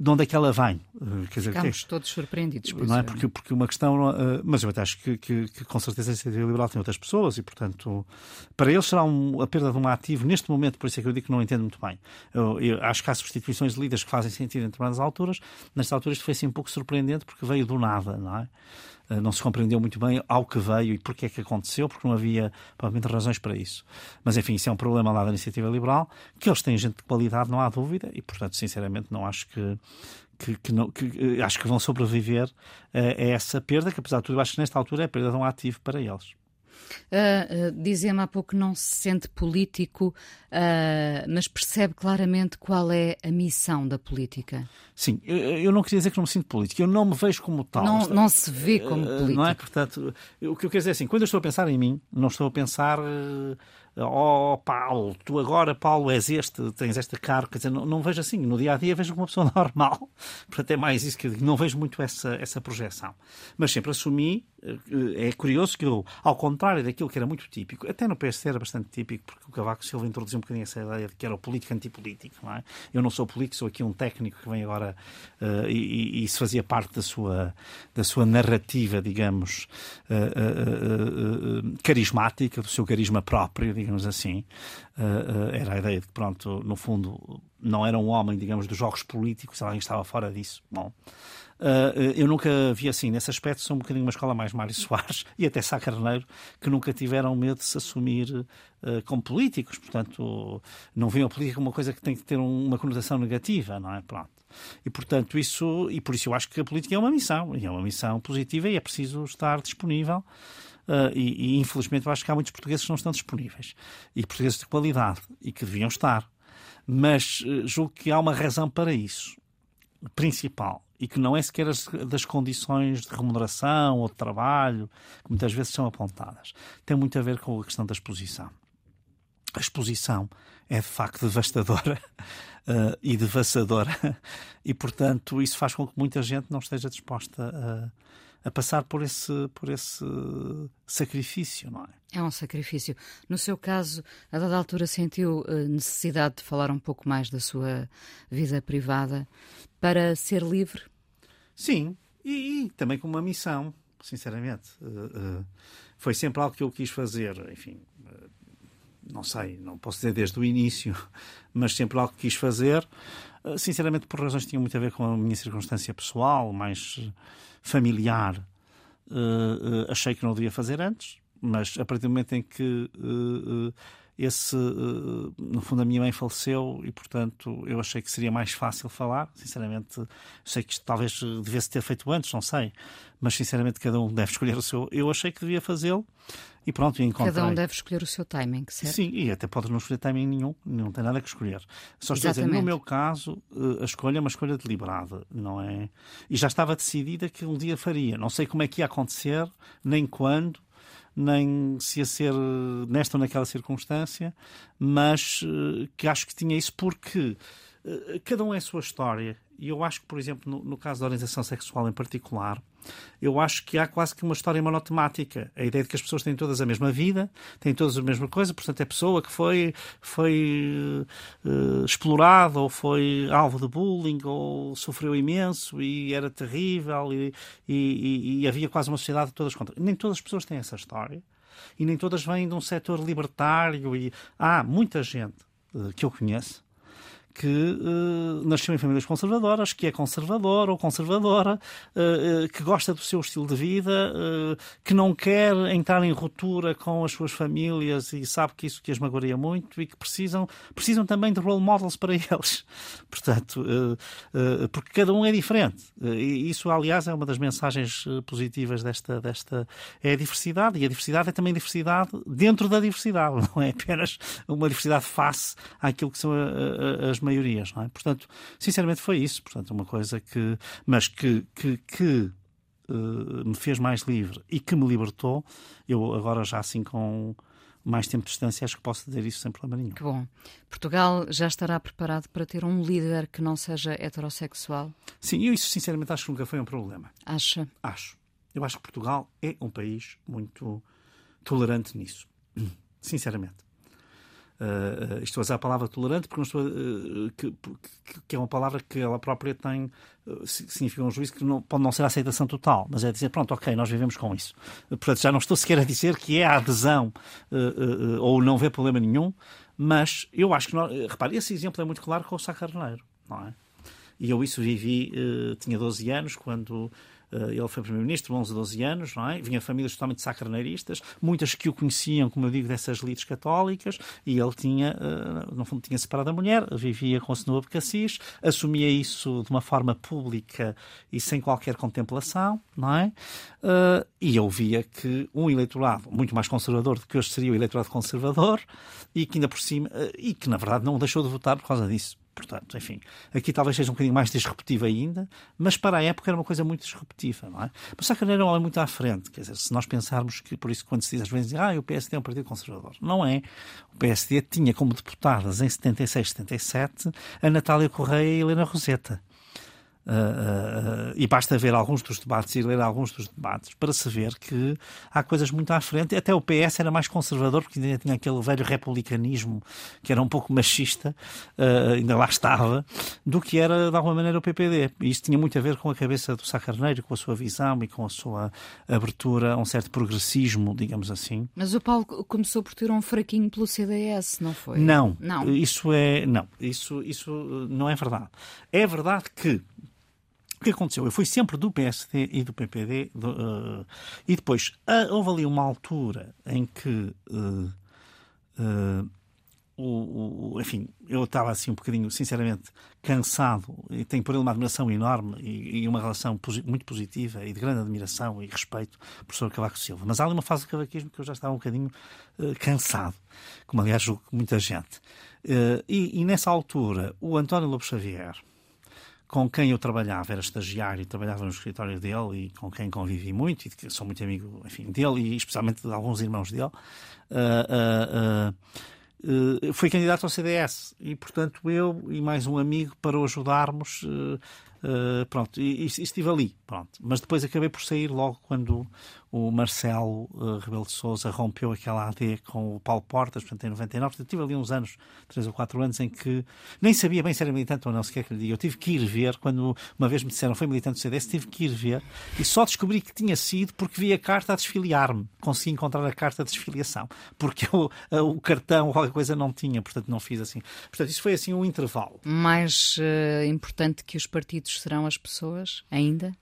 De onde é que ela vem? Uh, quer dizer, Ficamos que, todos surpreendidos. Por não é? Porque, porque uma questão. mas eu até acho que, que, que, com certeza a iniciativa liberal tem outras pessoas e, portanto, para eles será um, a perda de um ativo neste momento, por isso é que eu digo que não entendo muito bem. Eu, eu acho que há substituições de líderes que fazem sentido em determinadas alturas. Nestas alturas foi assim um pouco surpreendente porque veio do nada, não é? Eh, não se compreendeu muito bem ao que veio e porque é que aconteceu, porque não havia provavelmente razões para isso. Mas enfim, isso é um problema lá da iniciativa liberal, que eles têm gente de qualidade, não há dúvida, e portanto, sinceramente, não acho que. Que, que, não, que acho que vão sobreviver a, a essa perda, que apesar de tudo, acho que nesta altura é perda de um ativo para eles. Uh, uh, Dizia-me há pouco que não se sente político, uh, mas percebe claramente qual é a missão da política. Sim, eu, eu, não queria dizer que não me sinto político, eu não me vejo como tal. Não, não se vê como político. Não é? Portanto, o que eu quero dizer é assim, quando eu estou a pensar em mim, não estou a pensar oh Paulo, tu agora, Paulo, és este, tens esta cara, quer dizer, não, não vejo assim, no dia a dia vejo como uma pessoa [LAUGHS] normal, portanto é mais isso que eu digo, não vejo muito essa, essa projeção. Mas sempre assumi, é curioso que eu, ao contrário daquilo que era muito típico, até no PSD era bastante típico, porque o Cavaco Silva introduziu um bocadinho essa ideia de que era o político antipolítico, não é? Eu não sou político, sou aqui um técnico que vem agora uh, e, e, isso fazia parte da sua, da sua narrativa, digamos, uh, uh, carismática, do seu carisma próprio, digamos assim. Era a ideia de que, pronto, no fundo, não era um homem, digamos, dos jogos políticos, alguém estava fora disso. Bom. Uh, eu nunca vi assim, nesse aspecto, sou um bocadinho uma escola mais Mário [LAUGHS] Soares e até Sá Carneiro, que nunca tiveram medo de se assumir uh, como políticos, portanto, não viam a política como uma coisa que tem que ter uma conotação negativa, não é? Pronto. E, portanto, isso, e por isso eu acho que a política é uma missão, e é uma missão positiva e é preciso estar disponível Uh, e, e, infelizmente eu acho que há muitos portugueses que não estão disponíveis e portugueses de qualidade e que deviam estar. Mas uh, julgo que há uma razão para isso, principal, e que não é sequer as, das condições de remuneração ou de trabalho, que muitas vezes são apontadas. Tem muito a ver com a questão da exposição. A exposição é de facto devastadora uh, [LAUGHS] e devassadora, [LAUGHS] e portanto isso faz com que muita gente não esteja disposta a a passar por esse, por esse sacrifício, não é? É um sacrifício. No seu caso, a dada altura sentiu eh, necessidade de falar um pouco mais da sua vida privada para ser livre? Sim, e, e também com uma missão, sinceramente. Uh, uh, foi sempre algo que eu quis fazer, enfim, não sei, não posso dizer desde o início, [LAUGHS] mas sempre algo que quis fazer, sinceramente por razões que tinham muito a ver com a minha circunstância pessoal, mais familiar, uh, uh, achei que não devia fazer antes, mas a partir do momento em que esse, no fundo, a minha mãe faleceu e, portanto, eu achei que seria mais fácil falar. Sinceramente, sei que isto talvez devesse ter feito antes, não sei, mas sinceramente cada um deve [LAUGHS] escolher o seu. Eu achei que devia fazê-lo e pronto, encontrei. Cada um deve escolher o seu timing, certo? Sim, e até pode não escolher timing nenhum, não tem nada que escolher. Só estou a dizer, no meu caso, a escolha é uma escolha deliberada, não é? E já estava decidida que um dia faria. Não sei como é que ia acontecer, nem quando, nem se ia ser nesta ou naquela circunstância, mas que acho que tinha isso porque cada um é a sua história. E eu acho que, por exemplo, no, no caso da orientação sexual em particular, eu acho que há quase que uma história monotemática. A ideia de que as pessoas têm todas a mesma vida, têm todas a mesma coisa, portanto, é pessoa que foi, foi uh, explorada ou foi alvo de bullying ou sofreu imenso e era terrível e, e, e havia quase uma sociedade todas contra. Nem todas as pessoas têm essa história e nem todas vêm de um setor libertário e há muita gente uh, que eu conheço que uh, nasceu em famílias conservadoras, que é conservador ou conservadora, uh, uh, que gosta do seu estilo de vida, que não quer entrar em ruptura com as suas famílias e sabe que isso que as magoaria muito e que precisam, precisam também de role models para [LAUGHS] eles. Portanto, porque cada um é diferente. E isso, aliás, é uma das mensagens positivas desta, desta. É a diversidade. E a diversidade é também diversidade dentro da diversidade, [LAUGHS] não é apenas uma diversidade face àquilo que são as maiorias, não é? Portanto, sinceramente foi isso, portanto, uma coisa que, mas que, que, que uh, me fez mais livre e que me libertou, eu agora já assim com mais tempo de distância, acho que posso dizer isso sem problema nenhum. Que bom. Portugal já estará preparado para ter um líder que não seja heterossexual? Sim, eu isso sinceramente acho que nunca foi um problema. Acha? Acho. Eu acho que Portugal é um país muito tolerante nisso. [CLEARS THROAT] Sinceramente. Uh, estou a usar a palavra tolerante porque não estou, uh, que, que, é uma palavra que ela própria tem, uh, significa um juízo que não, pode não ser a aceitação total, mas é dizer, pronto, ok, nós vivemos com isso. portanto, já não estou sequer a dizer que é a adesão ou não vê problema nenhum, mas eu acho que, nós, repare, esse exemplo é muito claro com o Sá Carneiro, não é? E eu isso vivi, tinha 12 anos, quando ele foi Primeiro-Ministro, 11, 12 anos, não é? Vinha famílias totalmente sacraneiristas, muitas que o conheciam, como eu digo, dessas lides católicas, e ele tinha, eh, no fundo, tinha separado a mulher, vivia com o senhor Cassis, assumia isso de uma forma pública e sem qualquer contemplação, não é? Eh, e eu via que um eleitorado muito mais conservador do que hoje seria o eleitorado conservador, e que ainda por cima, e que na verdade não deixou de votar por causa disso. Portanto, enfim, aqui talvez seja um bocadinho mais disruptivo ainda, mas para a época era uma coisa muito disruptiva, não é? Mas Sá Carneiro olha muito à frente, quer dizer, se nós pensarmos que, por isso, quando se diz às vezes, ah, o PSD é um partido conservador. Não é. O PSD tinha como deputadas em 76, 77 a Natália Correia e a Helena Roseta. Uh, uh, e basta ver alguns dos debates e ler alguns dos debates para se ver que há coisas muito à frente. Até o PS era mais conservador, porque ainda tinha aquele velho republicanismo que era um pouco machista, uh, ainda lá estava, do que era de alguma maneira o PPD. E isso tinha muito a ver com a cabeça do Sá Carneiro, com a sua visão e com a sua abertura a um certo progressismo, digamos assim. Mas o Paulo começou por ter um fraquinho pelo CDS, não foi? Não, não. Isso é. Não, isso, isso não é verdade. É verdade que o que aconteceu? Eu fui sempre do PSD e do PPD, do, uh, e depois uh, houve ali uma altura em que. Uh, o, o, enfim, eu estava assim um bocadinho, sinceramente, cansado e tenho por ele uma admiração enorme e, e uma relação posi muito positiva e de grande admiração e respeito por professor Cavaco Silva. Mas há ali uma fase do cavaquismo que eu já estava um bocadinho uh, cansado, como aliás julgo muita gente. Uh, e, e, nessa altura, o António Lobo Xavier, com quem eu trabalhava, era estagiário trabalhava no escritório dele e com quem convivi muito e sou muito amigo enfim, dele e especialmente de alguns irmãos dele, uh, uh, uh, foi candidato ao CDS e, portanto, eu e mais um amigo para o ajudarmos pronto, e, e, estive ali, pronto. Mas depois acabei por sair logo quando o Marcelo uh, Rebelo de Souza rompeu aquela AD com o Paulo Portas, portanto em 99. Portanto, tive ali uns anos, três ou quatro anos, em que nem sabia bem se era militante ou não, sequer que lhe diga. Eu tive que ir ver, quando uma vez me disseram foi militante do CDS, tive que ir ver e só descobri que tinha sido porque vi a carta a desfiliar-me. Consegui encontrar a carta de desfiliação, porque eu, o cartão ou qualquer coisa não tinha, portanto não fiz assim. Portanto, isso foi assim um intervalo. Mais uh, importante que os partidos serão as pessoas ainda?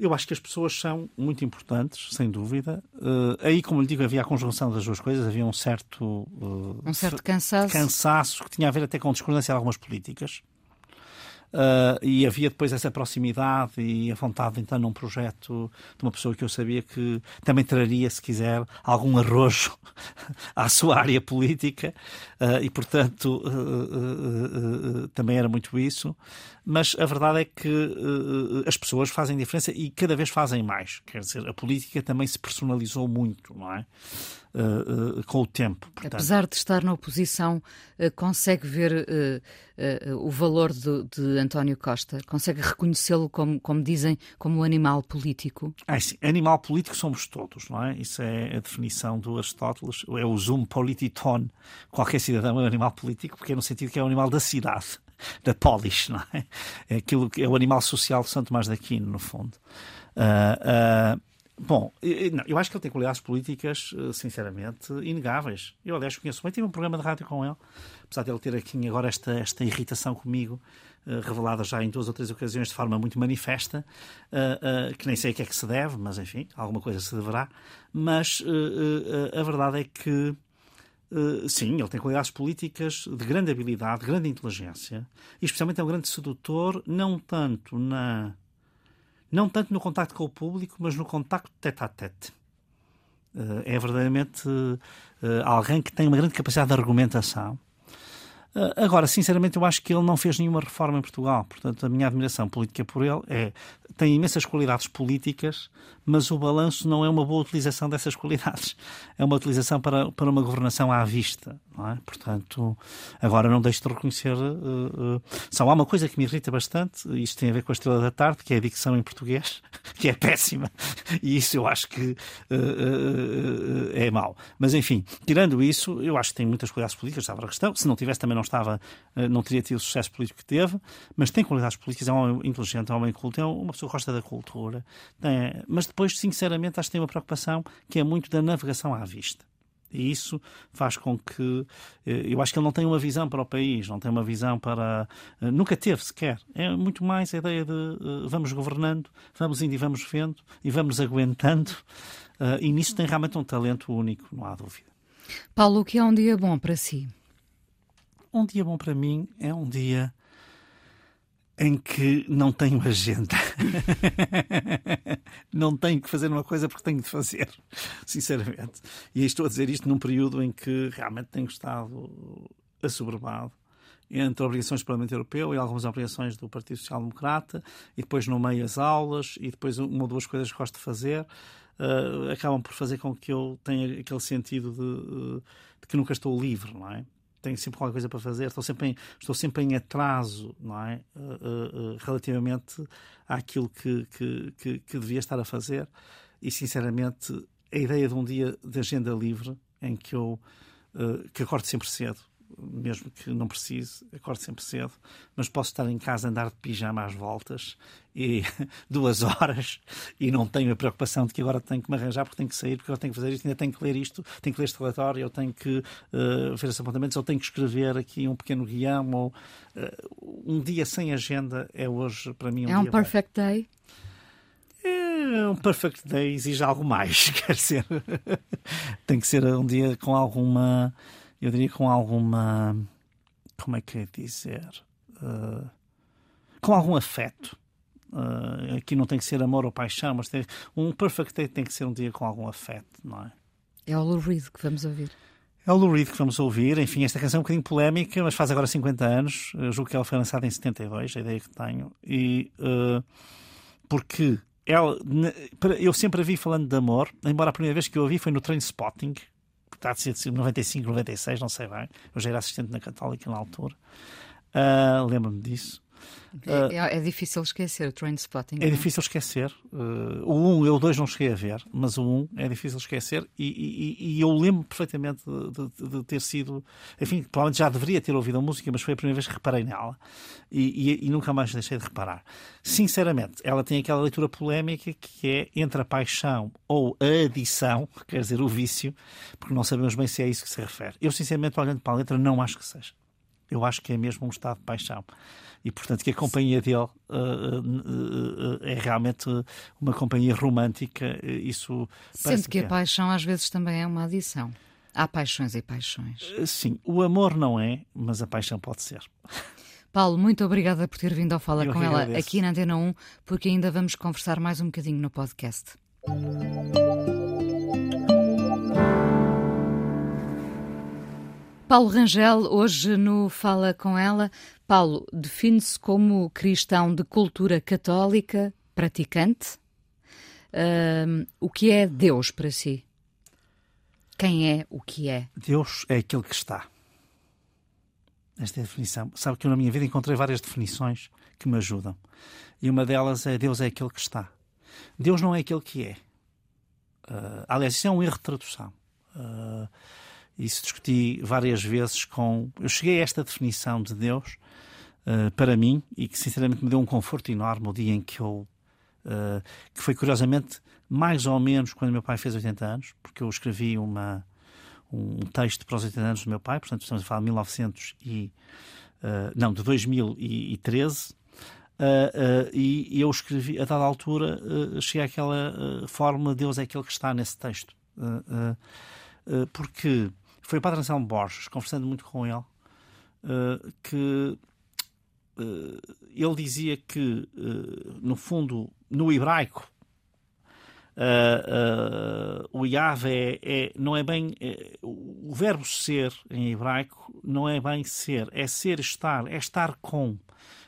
Eu acho que as pessoas são muito importantes, sem dúvida. Uh, aí, como lhe digo, havia a conjugação das duas coisas, havia um certo, uh, um certo cansaço. cansaço que tinha a ver até com discordância de algumas políticas. Uh, e havia depois essa proximidade e a vontade de entrar num projeto de uma pessoa que eu sabia que também traria, se quiser, algum arrojo [LAUGHS] à sua área política uh, e, portanto, uh, também era muito isso. Mas a verdade é que as pessoas fazem diferença e cada vez fazem mais. Quer dizer, a política também se personalizou muito, não é? uh, com o tempo. Portanto... Apesar de estar na oposição, uh, consegue ver o valor de, de, António Costa? Consegue reconhecê-lo, como, como dizem, como animal político? Ah, sim. Animal político somos todos, não é? Isso é a definição do Aristóteles, é o zoom polititon. Qualquer cidadão é um animal político, porque é no sentido que é um animal da cidade [LAUGHS] da polis, não é? É aquilo é o animal social de Santo Tomás de Aquino, no fundo. Uh, uh, Bom, eu acho que ele tem qualidades políticas, eh, sinceramente, inegáveis. Eu, aliás, conheço bem, tive um programa de rádio com ele, apesar de ele ter aqui agora esta, esta irritação comigo, uh, revelada já em duas ou três ocasiões de forma muito manifesta, uh, uh, que nem sei o que é que se deve, mas enfim, alguma coisa se deverá. Mas a verdade é que, sim, ele tem qualidades políticas de grande habilidade, de grande inteligência, e especialmente é um grande sedutor, não tanto na não tanto no contacto com o público, mas no contacto tete a tete. Eh, é verdadeiramente eh, alguém que tem uma grande capacidade de argumentação. Eh, agora, sinceramente, eu acho que ele não fez nenhuma reforma em Portugal. Portanto, a minha admiração política por ele é. tem imensas qualidades políticas, mas o balanço não é uma boa utilização dessas qualidades. É uma utilização para, para uma governação à vista. Não é? Portanto, agora não deixo de reconhecer. Uh, uh, só há uma coisa que me irrita bastante, isto tem a ver com a Estrela da Tarde, que é a dicção em português, [LAUGHS] que é péssima. [LAUGHS] E isso eu acho que uh, é mau. Mas, enfim, tirando isso, eu acho que tem muitas qualidades políticas, estava a questão. Se não tivesse, também não estava, não teria tido o sucesso político que teve, mas tem qualidades políticas, é um homem inteligente, é um homem culto, é uma pessoa que gosta da cultura. Tem, mas depois, sinceramente, acho que tem uma preocupação que é muito da navegação à vista. E isso faz com que. Eh, eu acho que ele não tem uma visão para o país, não tem uma visão para. Eh, nunca teve sequer. É muito mais a ideia de eh, vamos governando, vamos indo e vamos vendo e vamos aguentando. E nisso tem realmente um talento único, não há dúvida. Paulo, o que é um dia bom para si? Um dia bom para mim é um dia em que não tenho agenda. [LAUGHS] não tenho que fazer uma coisa porque tenho de fazer, sinceramente. E estou a dizer isto num período em que realmente tenho estado assoberbado entre obrigações do Parlamento Europeu e algumas obrigações do Partido Social Democrata, e depois no meio as aulas, e depois uma ou duas coisas que gosto de fazer, uh, acabam por fazer com que eu tenha aquele sentido de, de que nunca estou livre, não é? Tenho sempre qualquer coisa para fazer, estou sempre em, estou sempre em atraso, não é? Uh, uh, relativamente àquilo que, que, que, que, devia estar a fazer. E, sinceramente, a ideia de um dia de agenda livre, em que eu que acordo sempre cedo, mesmo que não precise, acordo sempre cedo, mas posso estar em casa andar de pijama às voltas e [LAUGHS] duas horas e não tenho a preocupação de que agora tenho que me arranjar porque tenho que sair, porque eu tenho que fazer isto, ainda tenho que ler isto, tenho que ler este relatório, eu tenho que uh, ver esses apontamentos, ou tenho que escrever aqui um pequeno guião, ou uh, um dia sem agenda é hoje para mim um É um perfect bom. day? É um perfect day exige algo mais, [LAUGHS] quer dizer, tem que ser um dia com alguma eu diria com alguma. Como é que é dizer? Uh, com algum afeto. Uh, aqui não tem que ser amor ou paixão, mas tem, um perfect day tem que ser um dia com algum afeto, não é? É o Lou Reed que vamos ouvir. É o Lou Reed que vamos ouvir. Enfim, esta canção é um bocadinho polémica, mas faz agora 50 anos. Eu julgo que ela foi lançada em 72, a ideia que tenho. E uh, porque ela, eu sempre a vi falando de amor, embora a primeira vez que eu a vi foi no Train Spotting, está de ser 95, 96, não sei bem. Eu já era assistente na Católica na altura. Uh, Lembro-me disso. É, é, é, difícil esquecer o train spotting. É, é? difícil esquecer. Uh, o 1 eu o 2 não cheguei a ver, mas o 1 é difícil esquecer e, e, e eu lembro perfeitamente de, de, de, ter sido. Enfim, provavelmente já deveria ter ouvido a música, mas foi a primeira vez que reparei nela e, e nunca mais deixei de reparar. Sinceramente, ela tem aquela leitura polémica que é entre a paixão ou a adição, [LAUGHS] quer dizer, o vício, porque não sabemos bem se é isso que se refere. Eu, sinceramente, olhando para a letra, não acho que seja. Eu acho que é mesmo um estado de paixão. E portanto que a companhia dele uh, uh, é realmente uma companhia romântica. Isso Sendo que, que a paixão às vezes também é uma adição. Há paixões e paixões. Sim, o amor não é, mas a paixão pode ser. Paulo, muito obrigada por ter vindo ao Fala Eu com ela agradeço. aqui na Antena 1, porque ainda vamos conversar mais um bocadinho no podcast. Paulo Rangel, hoje no Fala com ela. Paulo, define-se como cristão de cultura católica, praticante. Ahm, o que é Deus para si? Quem é o que é? Deus é aquele que está. Esta é a definição. Sabe que eu na minha vida encontrei várias definições que me ajudam. E uma delas é Deus é aquele que está. Deus não é aquele que é. Uh, aliás, isso é um erro de tradução. Uh, isso discuti várias vezes com. Eu cheguei a esta definição de Deus uh, para mim e que sinceramente me deu um conforto enorme o dia em que eu. Uh, que foi curiosamente mais ou menos quando meu pai fez 80 anos, porque eu escrevi uma, um texto para os 80 anos do meu pai, portanto estamos a falar de 1900 e. Uh, não, de 2013. Uh, uh, e eu escrevi, a dada altura, uh, cheguei àquela fórmula Deus é aquele que está nesse texto. porque foi o Padre Anselmo Borges, conversando muito com ele, que ele dizia que, no fundo, no hebraico, o Yahvé é, é, não é bem. É, o verbo ser em hebraico não é bem ser, é ser, estar, é estar com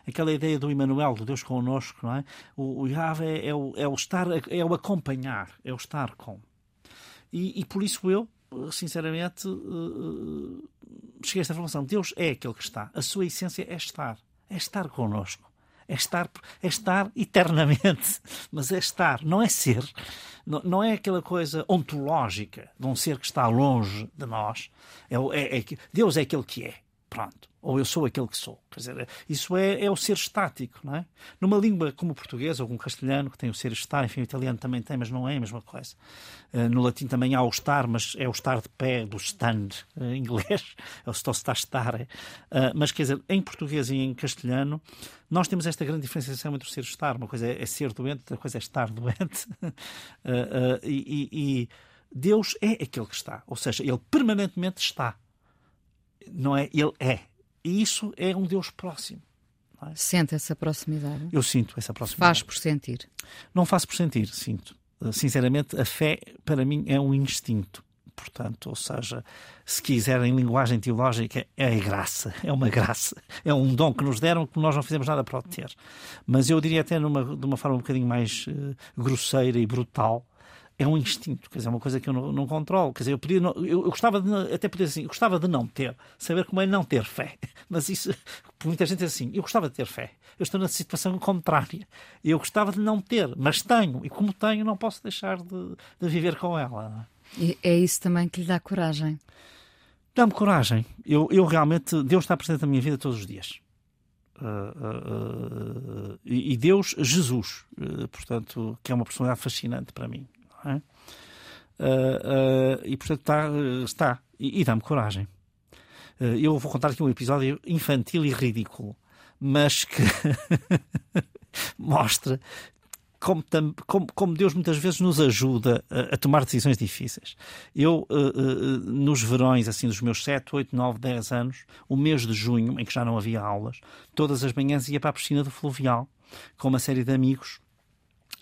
aquela ideia do Emmanuel, do Deus connosco, não é? O, o Yahvé é o, é o estar, é o acompanhar, é o estar com. E, e por isso eu, sinceramente, uh, cheguei a esta informação. Deus é aquele que está. A sua essência é estar. É estar connosco. É estar, é estar eternamente. [LAUGHS] Mas é estar, não é ser. Não, não é aquela coisa ontológica de um ser que está longe de nós. É, é, é, Deus é aquele que é. Pronto ou eu sou aquele que sou. Quer dizer, isso é, é, o ser estático, não é? Numa língua como o português ou como o castelhano, que tem o ser estar, enfim, o italiano também tem, mas não é a mesma coisa. Uh, no latim também há o estar, mas é o estar de pé, do stand, uh, inglês, [LAUGHS] é o sto sta stare. Uh, mas, quer dizer, em português e em castelhano, nós temos esta grande diferenciação entre o ser estar. Uma coisa é, é ser doente, outra coisa é estar doente. [LAUGHS] e, e Deus é aquele que está, ou seja, ele permanentemente está. Não é? Ele é. E isso é um Deus próximo. É? Sente essa proximidade? Eu sinto essa proximidade. Faz por sentir? Não faço por sentir, sinto. Sinceramente, a fé para mim é um instinto. Portanto, ou seja, se quiser em linguagem teológica, é graça, é uma graça, é um dom que nos deram que nós não fizemos nada para obter. Mas eu diria até numa, de uma forma um bocadinho mais uh, grosseira e brutal, é um instinto, quer dizer, é uma coisa que eu não, não controlo. Quer dizer, eu, podia, não, eu, eu, gostava de, até poder assim, eu gostava de não ter, saber como é não ter fé. [LAUGHS] Mas isso, muita gente diz assim, eu gostava de ter fé. Eu estou na situação contrária. Eu gostava de não ter, mas tenho. E como tenho, não posso deixar de, de viver com ela. E é isso também que lhe dá coragem? Dá-me coragem. Eu, eu realmente, Deus está presente na minha vida todos os dias. Uh, uh, uh, e Deus, Jesus, portanto, que é uma personalidade fascinante para mim. Uh, uh, e portanto está, está. e, e dá-me coragem. Uh, eu vou contar aqui um episódio infantil e ridículo, mas que [LAUGHS] mostra como, como, como, Deus muitas vezes nos ajuda a, a tomar decisões difíceis. Eu, nos verões, assim, dos meus 7, 8, 9, 10 anos, o mês de junho, em que já não havia aulas, todas as manhãs ia para a piscina do Fluvial com uma série de amigos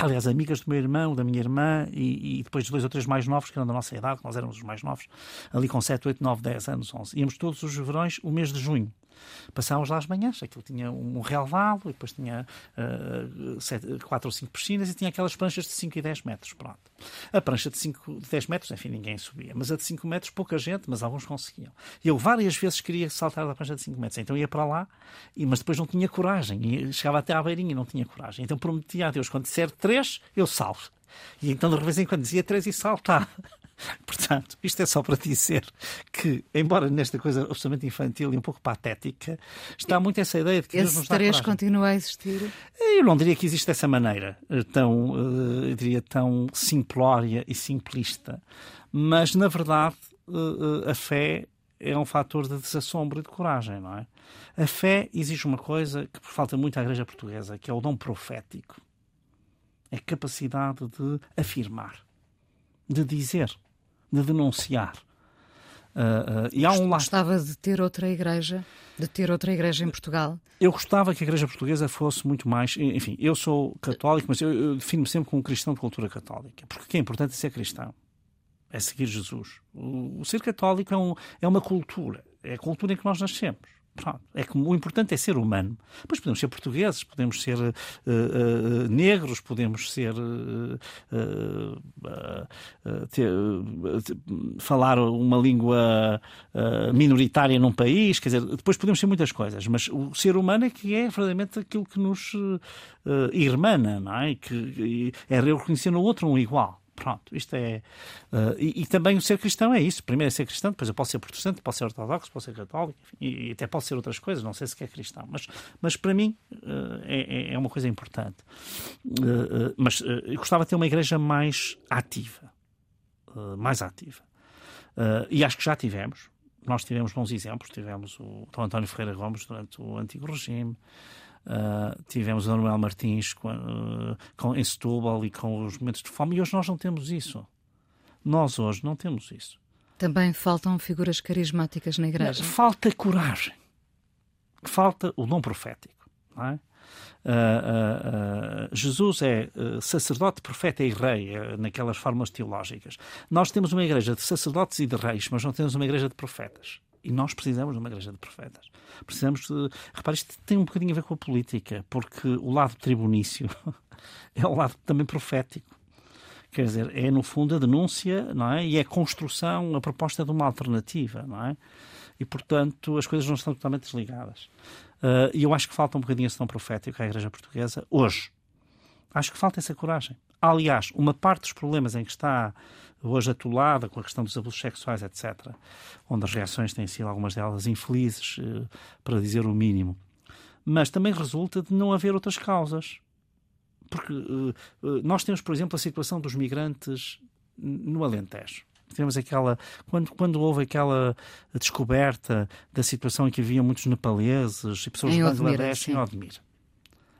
aliás, amigas do meu irmão, da minha irmã e, e, depois dois ou três mais novos, que eram da nossa idade, nós éramos os mais novos, ali com 7, 8, 9, 10 anos, 11. Íamos todos os verões, o mês de junho. Passávamos lá as manhãs, aquilo tinha um relvado, e depois tinha uh, sete, quatro ou cinco piscinas e tinha aquelas pranchas de 5 e 10 metros. Pronto. A prancha de 5, de 10 metros, enfim, ninguém subia, mas a de 5 metros, pouca gente, mas alguns conseguiam. Eu várias vezes queria saltar da prancha de 5 metros, então ia para lá, e, mas depois não tinha coragem, e chegava até à beirinha e não tinha coragem. Então prometia a Deus, quando disser 3, eu salvo. E então de vez em quando dizia 3 e saltava. [LAUGHS] Portanto, isto é só para dizer que, embora nesta coisa absolutamente infantil e um pouco patética, está muito essa ideia de que Esse Deus nos dá três coragem. continua a existir? Eu não diria que existe dessa maneira, tão, eu diria, tão simplória e simplista. Mas, na verdade, a fé é um fator de desassombro e de coragem, não é? A fé exige uma coisa que falta muito à Igreja Portuguesa, que é o dom profético. É a capacidade de afirmar, de dizer, de denunciar. Uh, uh, e há um lado... Gostava de ter outra igreja, de ter outra igreja em Portugal? Eu gostava que a igreja portuguesa fosse muito mais. Enfim, eu sou católico, mas eu, eu defino-me sempre como cristão de cultura católica. Porque o que é importante é ser cristão. É seguir Jesus. O, o ser católico é, um, é uma cultura. É a cultura em que nós nascemos. É que o importante é ser humano. Pois podemos ser portugueses, podemos ser uh, uh, negros, podemos ser. Uh, ter, falar uma língua minoritária num país, quer dizer, depois podemos ser muitas coisas, mas o ser humano é que é verdadeiramente aquilo que nos irmana, não é? Que é reconhecer no outro um igual. Pronto, isto é. Uh, e, e, também o ser cristão é isso. Primeiro é ser cristão, depois eu posso ser protestante, posso ser ortodoxo, posso ser católico, enfim, e, até posso ser outras coisas, não sei se é cristão. Mas, mas para mim uh, é, é, uma coisa importante. Uh, mas eu gostava de ter uma igreja mais ativa. mais ativa. e acho que já tivemos. Nós tivemos bons exemplos. Tivemos o Dom António Ferreira Gomes durante o antigo regime. Uh, tivemos o Manuel Martins com, uh, com, em Setúbal e com os momentos de fome, e hoje nós não temos isso. Nós hoje não temos isso. Também faltam figuras carismáticas na igreja. Falta coragem. Falta o dom profético. Não é? Uh, uh, Jesus é sacerdote, profeta e rei, naquelas formas teológicas. Nós temos uma igreja de sacerdotes e de reis, mas não temos uma igreja de profetas. E nós precisamos de uma igreja de profetas. Precisamos de. Repare, isto tem um bocadinho a ver com a política, porque o lado tribunício [LAUGHS] é o lado também profético. Quer dizer, é no fundo a denúncia, não é? E é a construção, a proposta de uma alternativa, não é? E portanto as coisas não estão totalmente desligadas. Uh, e eu acho que falta um bocadinho esse tom profético à Igreja Portuguesa hoje. Acho que falta essa coragem. Aliás, uma parte dos problemas em que está hoje atolada com a questão dos abusos sexuais, etc., onde as reações têm sido algumas delas infelizes, eh, para dizer o mínimo. Mas também resulta de não haver outras causas. Porque uh, nós temos, por exemplo, a situação dos migrantes no Alentejo. Temos aquela. Quando, quando houve aquela descoberta da situação em que havia muitos nepaleses e pessoas de Bangladesh em Odmir.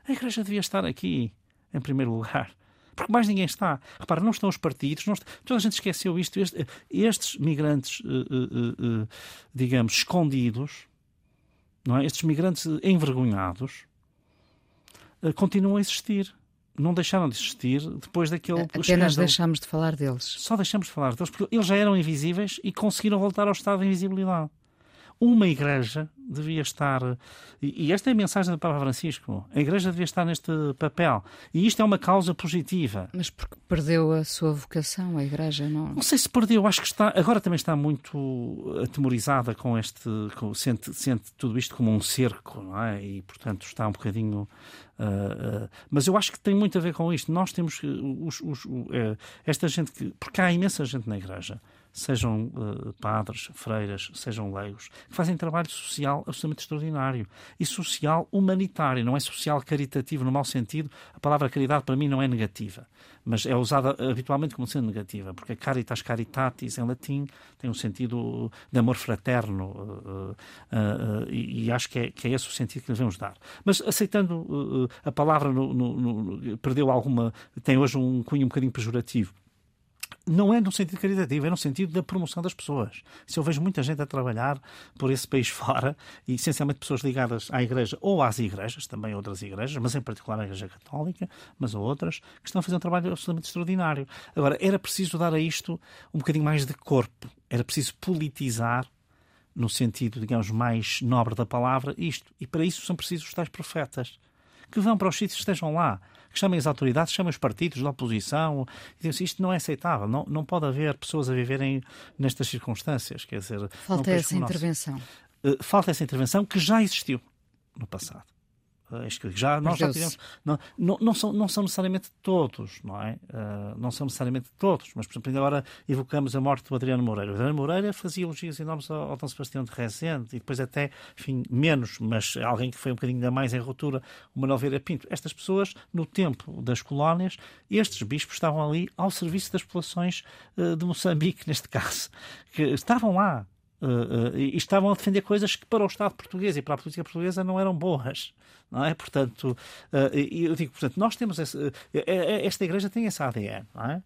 A igreja devia estar aqui, em primeiro lugar porque mais ninguém está. Repara, não estão os partidos, não está... toda a gente esqueceu isto. Este, estes migrantes, uh, uh, uh, digamos, escondidos, não é? estes migrantes envergonhados, continuam a existir. Não deixaram de existir depois daquele. Apenas escândalo. deixamos de falar deles. Só deixamos de falar deles porque eles já eram invisíveis e conseguiram voltar ao estado de invisibilidade uma igreja devia estar. E esta é a mensagem do Papa Francisco. A igreja devia estar neste papel. E isto é uma causa positiva. Mas porque perdeu a sua vocação, a igreja, não? Não sei se perdeu. Acho que está. Agora também está muito atemorizada com este. Com, sente, sente tudo isto como um cerco, não é? E, portanto, está um bocadinho. Uh, uh, mas eu acho que tem muito a ver com isto. Nós temos. Os, os, uh, esta gente que. Porque há imensa gente na igreja sejam uh, padres, freiras, sejam leigos, que fazem trabalho social absolutamente extraordinário. E social humanitário, não é social caritativo no mau sentido. A palavra caridade para mim não é negativa, mas é usada habitualmente como sendo negativa, porque caritas caritatis em latim tem um sentido de amor fraterno uh, uh, e, acho que é, que é esse o sentido que devemos dar. Mas aceitando a palavra no, no, no, perdeu alguma, tem hoje um cunho um bocadinho pejorativo não é no sentido caritativo, é no sentido da promoção das pessoas. Se eu vejo muita gente a trabalhar por esse país [LAUGHS] fora, e essencialmente pessoas ligadas à igreja ou às igrejas, também outras igrejas, mas em particular a igreja católica, mas outras, que estão a fazer um trabalho absolutamente extraordinário. Agora, era preciso dar a isto um bocadinho mais de corpo, era preciso politizar no sentido, digamos, mais nobre da palavra, isto. E para isso são precisos os tais profetas que vão para os sítios que estejam lá que chamem as autoridades, chamem os partidos da oposição. E dizem isto não é aceitável. Não, não pode haver pessoas a viverem nestas circunstâncias. Quer dizer, falta essa intervenção. Uh, falta essa intervenção que já existiu no passado. Eh, já, nós já tivemos. Não, não, não, são, não são necessariamente todos, não é? Uh, não são necessariamente todos, mas, por exemplo, agora evocamos a morte do Adriano Moreira. O Adriano Moreira fazia elogios enormes ao, ao Dom Sebastião de Rezende e depois, até, enfim, menos, mas alguém que foi um bocadinho ainda mais em ruptura, o Manuel Vieira Pinto. Estas pessoas, no tempo das colónias, estes bispos estavam ali ao serviço das populações uh, de Moçambique, neste [LAUGHS] caso, que estavam lá Uh, e estavam a defender coisas que para o Estado português e para a política portuguesa não eram boas, não é? Portanto, uh, eu digo, portanto, nós temos esse, esta igreja tem esse ADN, não é?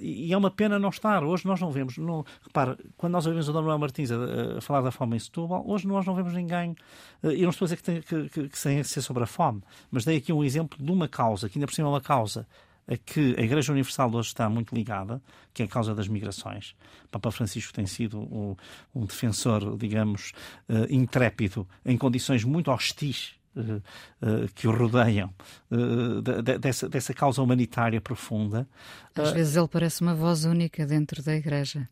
e é uma pena não estar. Hoje nós não vemos, não, repara, quando nós ouvimos o Dom Manuel Martins a, a, falar da fome em Setúbal, hoje nós não vemos ninguém, e não estou a dizer que tem que, que, que, que ser sobre a fome, mas dei aqui um exemplo de uma causa, que ainda por cima é uma causa a que a Igreja Universal hoje está muito ligada, que é a causa das migrações. O Papa Francisco tem sido um, um defensor, digamos, uh, intrépido, em condições muito hostis uh, uh, que o rodeiam, de, dessa, dessa causa humanitária profunda. Às vezes ele parece uma voz única dentro da Igreja.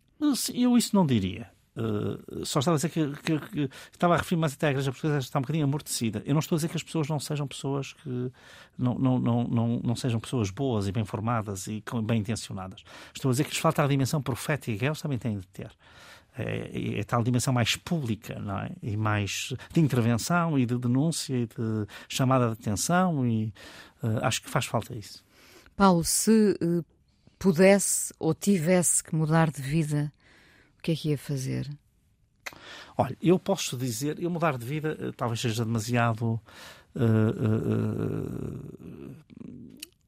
Eu isso não diria. Uh, só estava a dizer que, que, que, estava a referir mais até à Igreja Portuguesa está um bocadinho amortecida. Eu não estou a dizer que as pessoas não sejam pessoas que não, não, não, não, não sejam pessoas boas e bem formadas e bem intencionadas. Estou a dizer que lhes falta a dimensão profética elas também têm de ter. É, é, tal dimensão mais pública, não é? E mais de intervenção e de denúncia e de chamada de atenção e uh, acho que faz falta isso. Paulo, se uh, pudesse ou tivesse que mudar de vida, que é que ia fazer? Olha, eu posso dizer, eu mudar de vida eh, talvez seja demasiado uh, uh,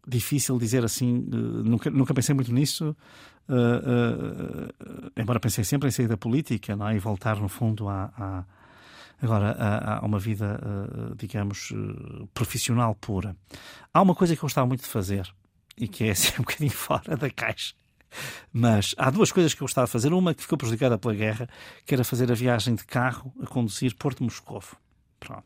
difícil dizer assim. nunca, nunca pensei muito nisso, embora pensei sempre em sair da política não é? e voltar, no fundo, a, agora a, a, uma vida, digamos, profissional pura. Há uma coisa que eu gostava muito de fazer e que é [LAUGHS] assim um bocadinho fora da caixa mas há duas coisas que eu gostava de fazer. Uma que ficou prejudicada pela guerra, que era fazer a viagem de carro a conduzir Porto Moscovo. Pronto.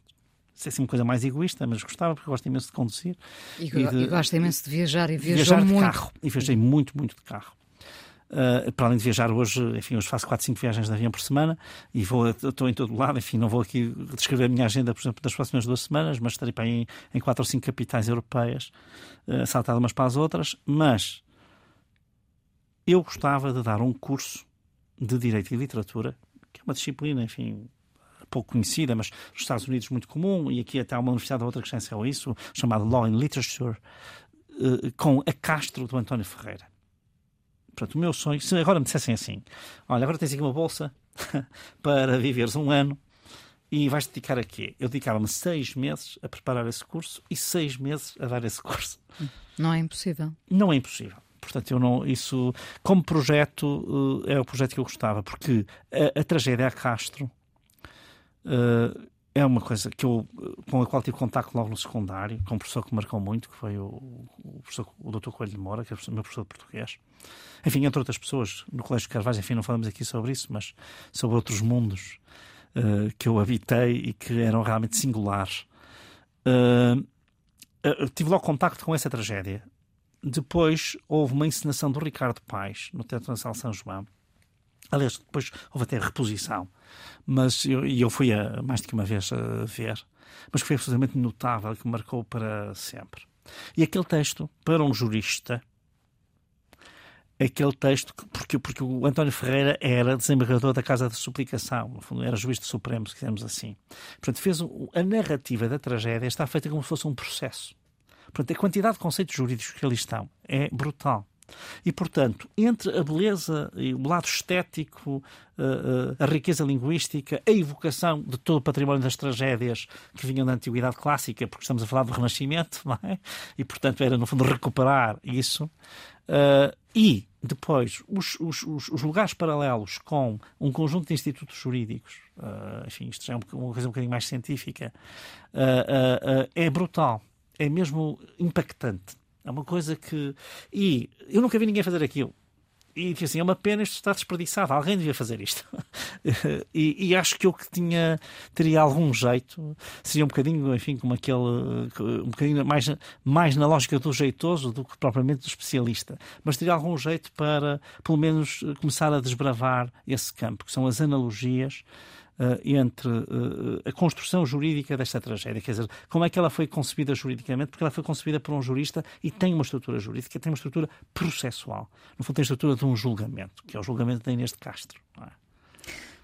Isso é assim uma coisa mais egoísta, mas gostava porque gosto imenso de conduzir. E, e, de, e gosto imenso de viajar e viajar muito. de carro. E viajei muito, muito de carro. Uh, para além de viajar hoje, enfim, hoje faço 4, 5 viagens de avião por semana e vou, estou em todo lado, enfim, não vou aqui descrever a minha agenda, por exemplo, das próximas duas semanas, mas estarei para em, em 4 ou 5 capitais europeias, uh, saltado umas para as outras, mas eu gostava de dar um curso de Direito e Literatura, que é uma disciplina, enfim, pouco conhecida, mas nos Estados Unidos muito comum, e aqui até há uma universidade ou outra que licenciou isso, chamada Law and Literature, eh, com a Castro do António Ferreira. Portanto, o meu sonho, se agora me dissessem assim, olha, agora tens aqui uma bolsa [LAUGHS] para viveres um ano e vais dedicar a quê? Eu dedicava-me seis meses a preparar esse curso e seis meses a dar esse curso. Não é impossível. Não é impossível. Portanto, eu não, isso, como projeto, eh, é o projeto que eu gostava, porque a, a tragédia a Castro uh, é uma coisa que eu, com a qual tive contacto logo no secundário, com um professor que marcou muito, que foi o, o, professor, o Dr. Coelho de Moura, que é o meu professor de português. Enfim, entre outras pessoas, no Colégio de Carvalho, enfim, não falamos aqui sobre isso, mas sobre outros mundos uh, que eu habitei e que eram realmente singulares. Uh, tive logo contacto com essa tragédia. Depois houve uma encenação do Ricardo Paes no Teatro Nacional São João. Aliás, depois houve até reposição. Mas eu, eu fui a, mais do que uma vez a ver. Mas foi absolutamente notável, que marcou para sempre. E aquele texto, para um jurista, aquele texto, porque, porque o António Ferreira era desembargador da Casa de Suplicação, no fundo, era juiz de Supremo, se quisermos assim. Portanto, fez a narrativa da tragédia está feita como se fosse um processo. Portanto, a quantidade de conceitos jurídicos que ali estão é brutal. E, portanto, entre a beleza e o lado estético, eh, eh, a riqueza linguística, a evocação de todo o património das tragédias que vinham da Antiguidade Clássica, porque estamos a falar do Renascimento, [LAUGHS] é? e, portanto, era, no fundo, recuperar isso. Uh, e depois os, os, os, lugares paralelos com um conjunto de institutos jurídicos, enfim, isto já é uma coisa um bocadinho mais científica, é brutal é mesmo impactante. É uma coisa que. E eu nunca vi ninguém fazer aquilo. E assim: é uma pena isto estar desperdiçado. Alguém devia fazer isto. [LAUGHS] e, e, acho que eu que tinha, teria algum jeito, seria um bocadinho, enfim, como aquele. um bocadinho mais, mais na lógica do jeitoso do que propriamente do especialista. Mas teria algum jeito para, pelo menos, começar a desbravar esse campo, que são as analogias entre uh, a construção jurídica desta tragédia. Quer dizer, como é que ela foi concebida juridicamente? Porque ela foi concebida por um jurista e tem uma estrutura jurídica, tem uma estrutura processual. No fundo, tem a estrutura de um julgamento, que é o julgamento da Inês de Castro. É?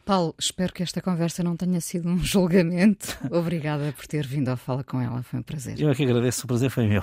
Paulo, espero que esta conversa não tenha sido um [LAUGHS] julgamento. Obrigada por ter vindo à fala com ela, foi um prazer. Eu é que agradeço, o prazer foi meu.